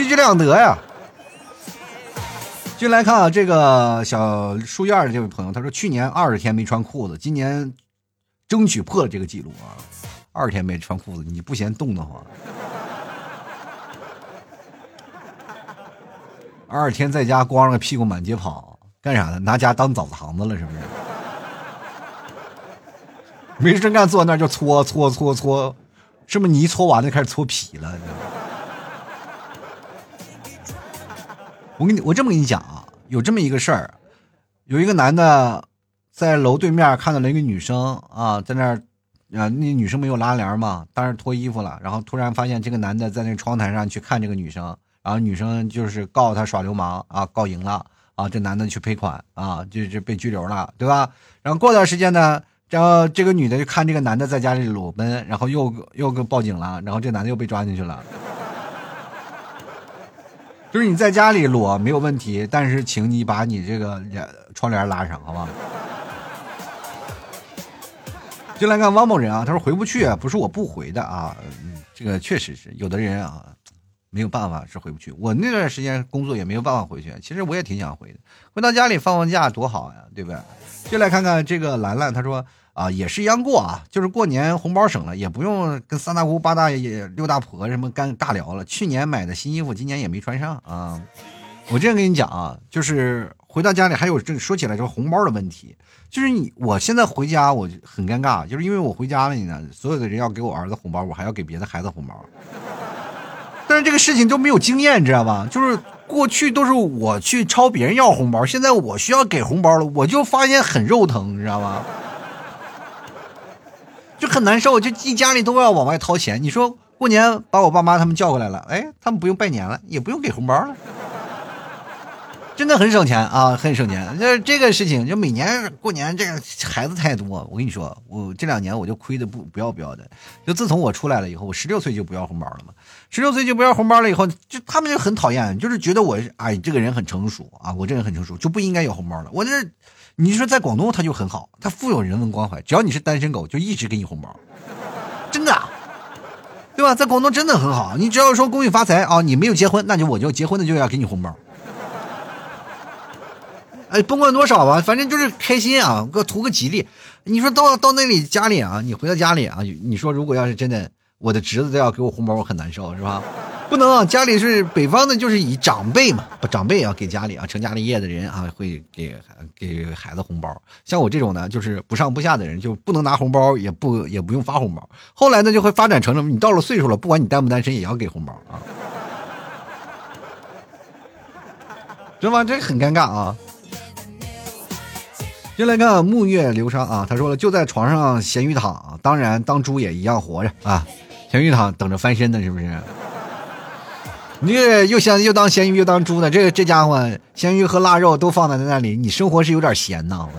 一举两得呀。进来看啊，这个小书院的这位朋友，他说去年二十天没穿裤子，今年争取破了这个记录啊！二十天没穿裤子，你不嫌冻得慌？二十天在家光着屁股满街跑。干啥呢？拿家当澡堂子了是不是？<laughs> 没事干，坐那就搓搓搓搓，是不是？你一搓完就开始搓皮了。<laughs> 我跟你，我这么跟你讲啊，有这么一个事儿，有一个男的在楼对面看到了一个女生啊，在那儿啊，那女生没有拉帘嘛，当时脱衣服了，然后突然发现这个男的在那窗台上去看这个女生，然后女生就是告他耍流氓啊，告赢了啊，这男的去赔款啊，就就被拘留了，对吧？然后过段时间呢，然后这个女的就看这个男的在家里裸奔，然后又又报警了，然后这男的又被抓进去了。<laughs> 就是你在家里裸没有问题，但是请你把你这个窗帘拉上，好吧？<laughs> 就来看汪某人啊，他说回不去，不是我不回的啊，这个确实是有的人啊，没有办法是回不去。我那段时间工作也没有办法回去，其实我也挺想回的，回到家里放放假多好呀，对不对？就来看看这个兰兰，她说。啊，也是一样过啊，就是过年红包省了，也不用跟三大姑八大爷六大婆什么干尬聊了。去年买的新衣服，今年也没穿上啊。我这样跟你讲啊，就是回到家里还有这说起来这个红包的问题，就是你我现在回家我很尴尬，就是因为我回家了你呢，所有的人要给我儿子红包，我还要给别的孩子红包，但是这个事情都没有经验，你知道吧？就是过去都是我去抄别人要红包，现在我需要给红包了，我就发现很肉疼，你知道吗？就很难受，就一家里都要往外掏钱。你说过年把我爸妈他们叫过来了，哎，他们不用拜年了，也不用给红包了，真的很省钱啊，很省钱。这这个事情，就每年过年这个孩子太多，我跟你说，我这两年我就亏的不不要不要的。就自从我出来了以后，我十六岁就不要红包了嘛，十六岁就不要红包了以后，就他们就很讨厌，就是觉得我哎这个人很成熟啊，我这人很成熟，就不应该有红包了。我这。你说在广东他就很好，他富有人文关怀，只要你是单身狗，就一直给你红包，真的，对吧？在广东真的很好，你只要说恭喜发财啊，你没有结婚，那就我就结婚的就要给你红包，哎，甭管多少吧，反正就是开心啊，个图个吉利。你说到到那里家里啊，你回到家里啊，你说如果要是真的，我的侄子都要给我红包，我很难受，是吧？不能啊！家里是北方的，就是以长辈嘛，不长辈啊，给家里啊成家立业的人啊，会给给孩子红包。像我这种呢，就是不上不下的人，就不能拿红包，也不也不用发红包。后来呢，就会发展成了你到了岁数了，不管你单不单身，也要给红包啊，知道吗？这很尴尬啊！就来看木月流沙啊，他说了，就在床上咸鱼躺，当然当猪也一样活着啊，咸鱼躺等着翻身呢，是不是？你这又咸又当咸鱼又当猪的，这个这家伙咸鱼和腊肉都放在那里，你生活是有点咸呐！我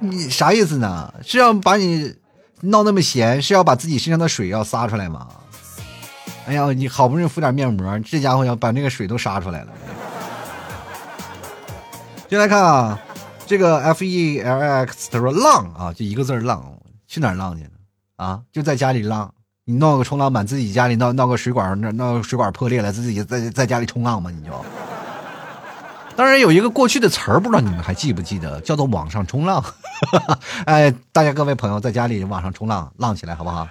你啥意思呢？是要把你闹那么咸，是要把自己身上的水要撒出来吗？哎呀，你好不容易敷点面膜，这家伙要把那个水都杀出来了。进来看啊，这个 F E L X 他说浪啊，就一个字浪，去哪浪去啊？就在家里浪。你闹个冲浪板，自己家里闹闹个水管，那闹个水管破裂了，自己在在家里冲浪吗？你就，当然有一个过去的词儿，不知道你们还记不记得，叫做网上冲浪。<laughs> 哎，大家各位朋友在家里网上冲浪，浪起来好不好？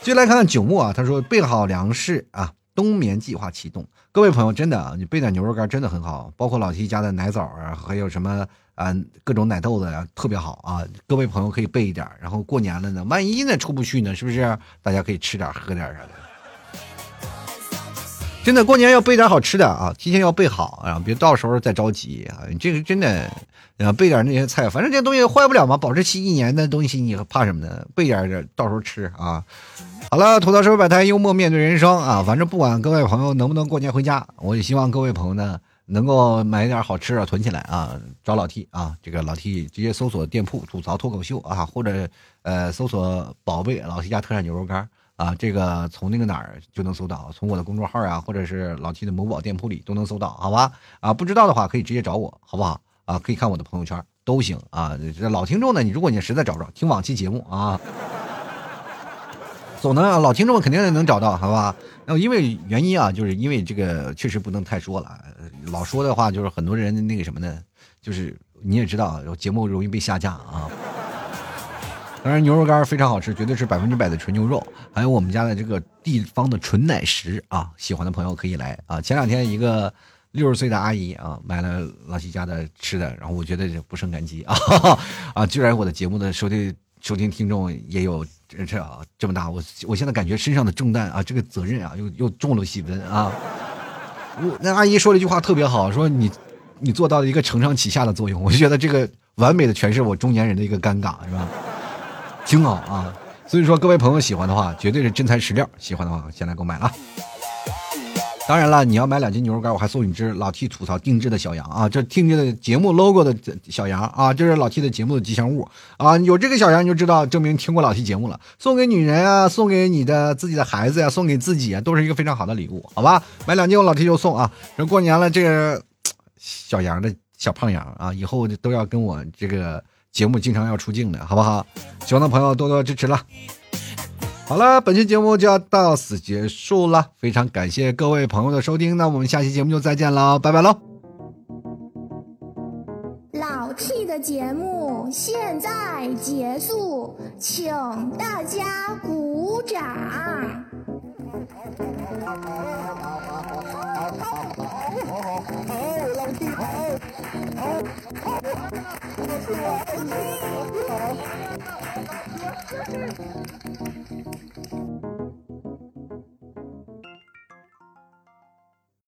接下来看看九牧啊，他说备好粮食啊，冬眠计划启动。各位朋友，真的啊，你备点牛肉干真的很好，包括老 T 家的奶枣啊，还有什么。啊，各种奶豆子呀，特别好啊！各位朋友可以备一点，然后过年了呢，万一呢出不去呢，是不是？大家可以吃点喝点啥的。真的过年要备点好吃的啊，提前要备好，然后别到时候再着急啊！你这个真的，啊，备点那些菜，反正这东西坏不了嘛，保质期一年的东西你怕什么呢？备点到时候吃啊！好了，吐槽社会百态，幽默面对人生啊！反正不管各位朋友能不能过年回家，我也希望各位朋友呢。能够买点好吃的囤起来啊！找老 T 啊，这个老 T 直接搜索店铺吐槽脱口秀啊，或者呃搜索宝贝老 T 家特产牛肉干啊，这个从那个哪儿就能搜到，从我的公众号啊，或者是老 T 的某宝店铺里都能搜到，好吧？啊，不知道的话可以直接找我，好不好？啊，可以看我的朋友圈都行啊。这老听众呢，你如果你实在找不着，听往期节目啊，总能老听众肯定能找到，好吧？那因为原因啊，就是因为这个确实不能太说了。老说的话就是很多人那个什么呢？就是你也知道，节目容易被下架啊。当然牛肉干非常好吃，绝对是百分之百的纯牛肉。还有我们家的这个地方的纯奶食啊，喜欢的朋友可以来啊。前两天一个六十岁的阿姨啊，买了老七家的吃的，然后我觉得不胜感激啊 <laughs> 啊！居然我的节目的收听收听听众也有这这啊这么大，我我现在感觉身上的重担啊，这个责任啊，又又重了几分啊。我那阿姨说了一句话特别好，说你你做到了一个承上启下的作用，我就觉得这个完美的诠释我中年人的一个尴尬，是吧？挺好啊。所以说，各位朋友喜欢的话，绝对是真材实料。喜欢的话，先来购买啊。当然了，你要买两斤牛肉干，我还送你只老 T 吐槽定制的小羊啊！这定制的节目 logo 的小羊啊，这是老 T 的节目的吉祥物啊！有这个小羊你就知道，证明听过老 T 节目了。送给女人啊，送给你的自己的孩子呀，送给自己啊，都是一个非常好的礼物，好吧？买两斤我老 T 就送啊！这过年了，这个小羊的小胖羊啊，以后都要跟我这个节目经常要出镜的，好不好？喜欢的朋友多多支持了。好了，本期节目就要到此结束了，非常感谢各位朋友的收听，那我们下期节目就再见了，拜拜喽！老 T 的节目现在结束，请大家鼓掌。好，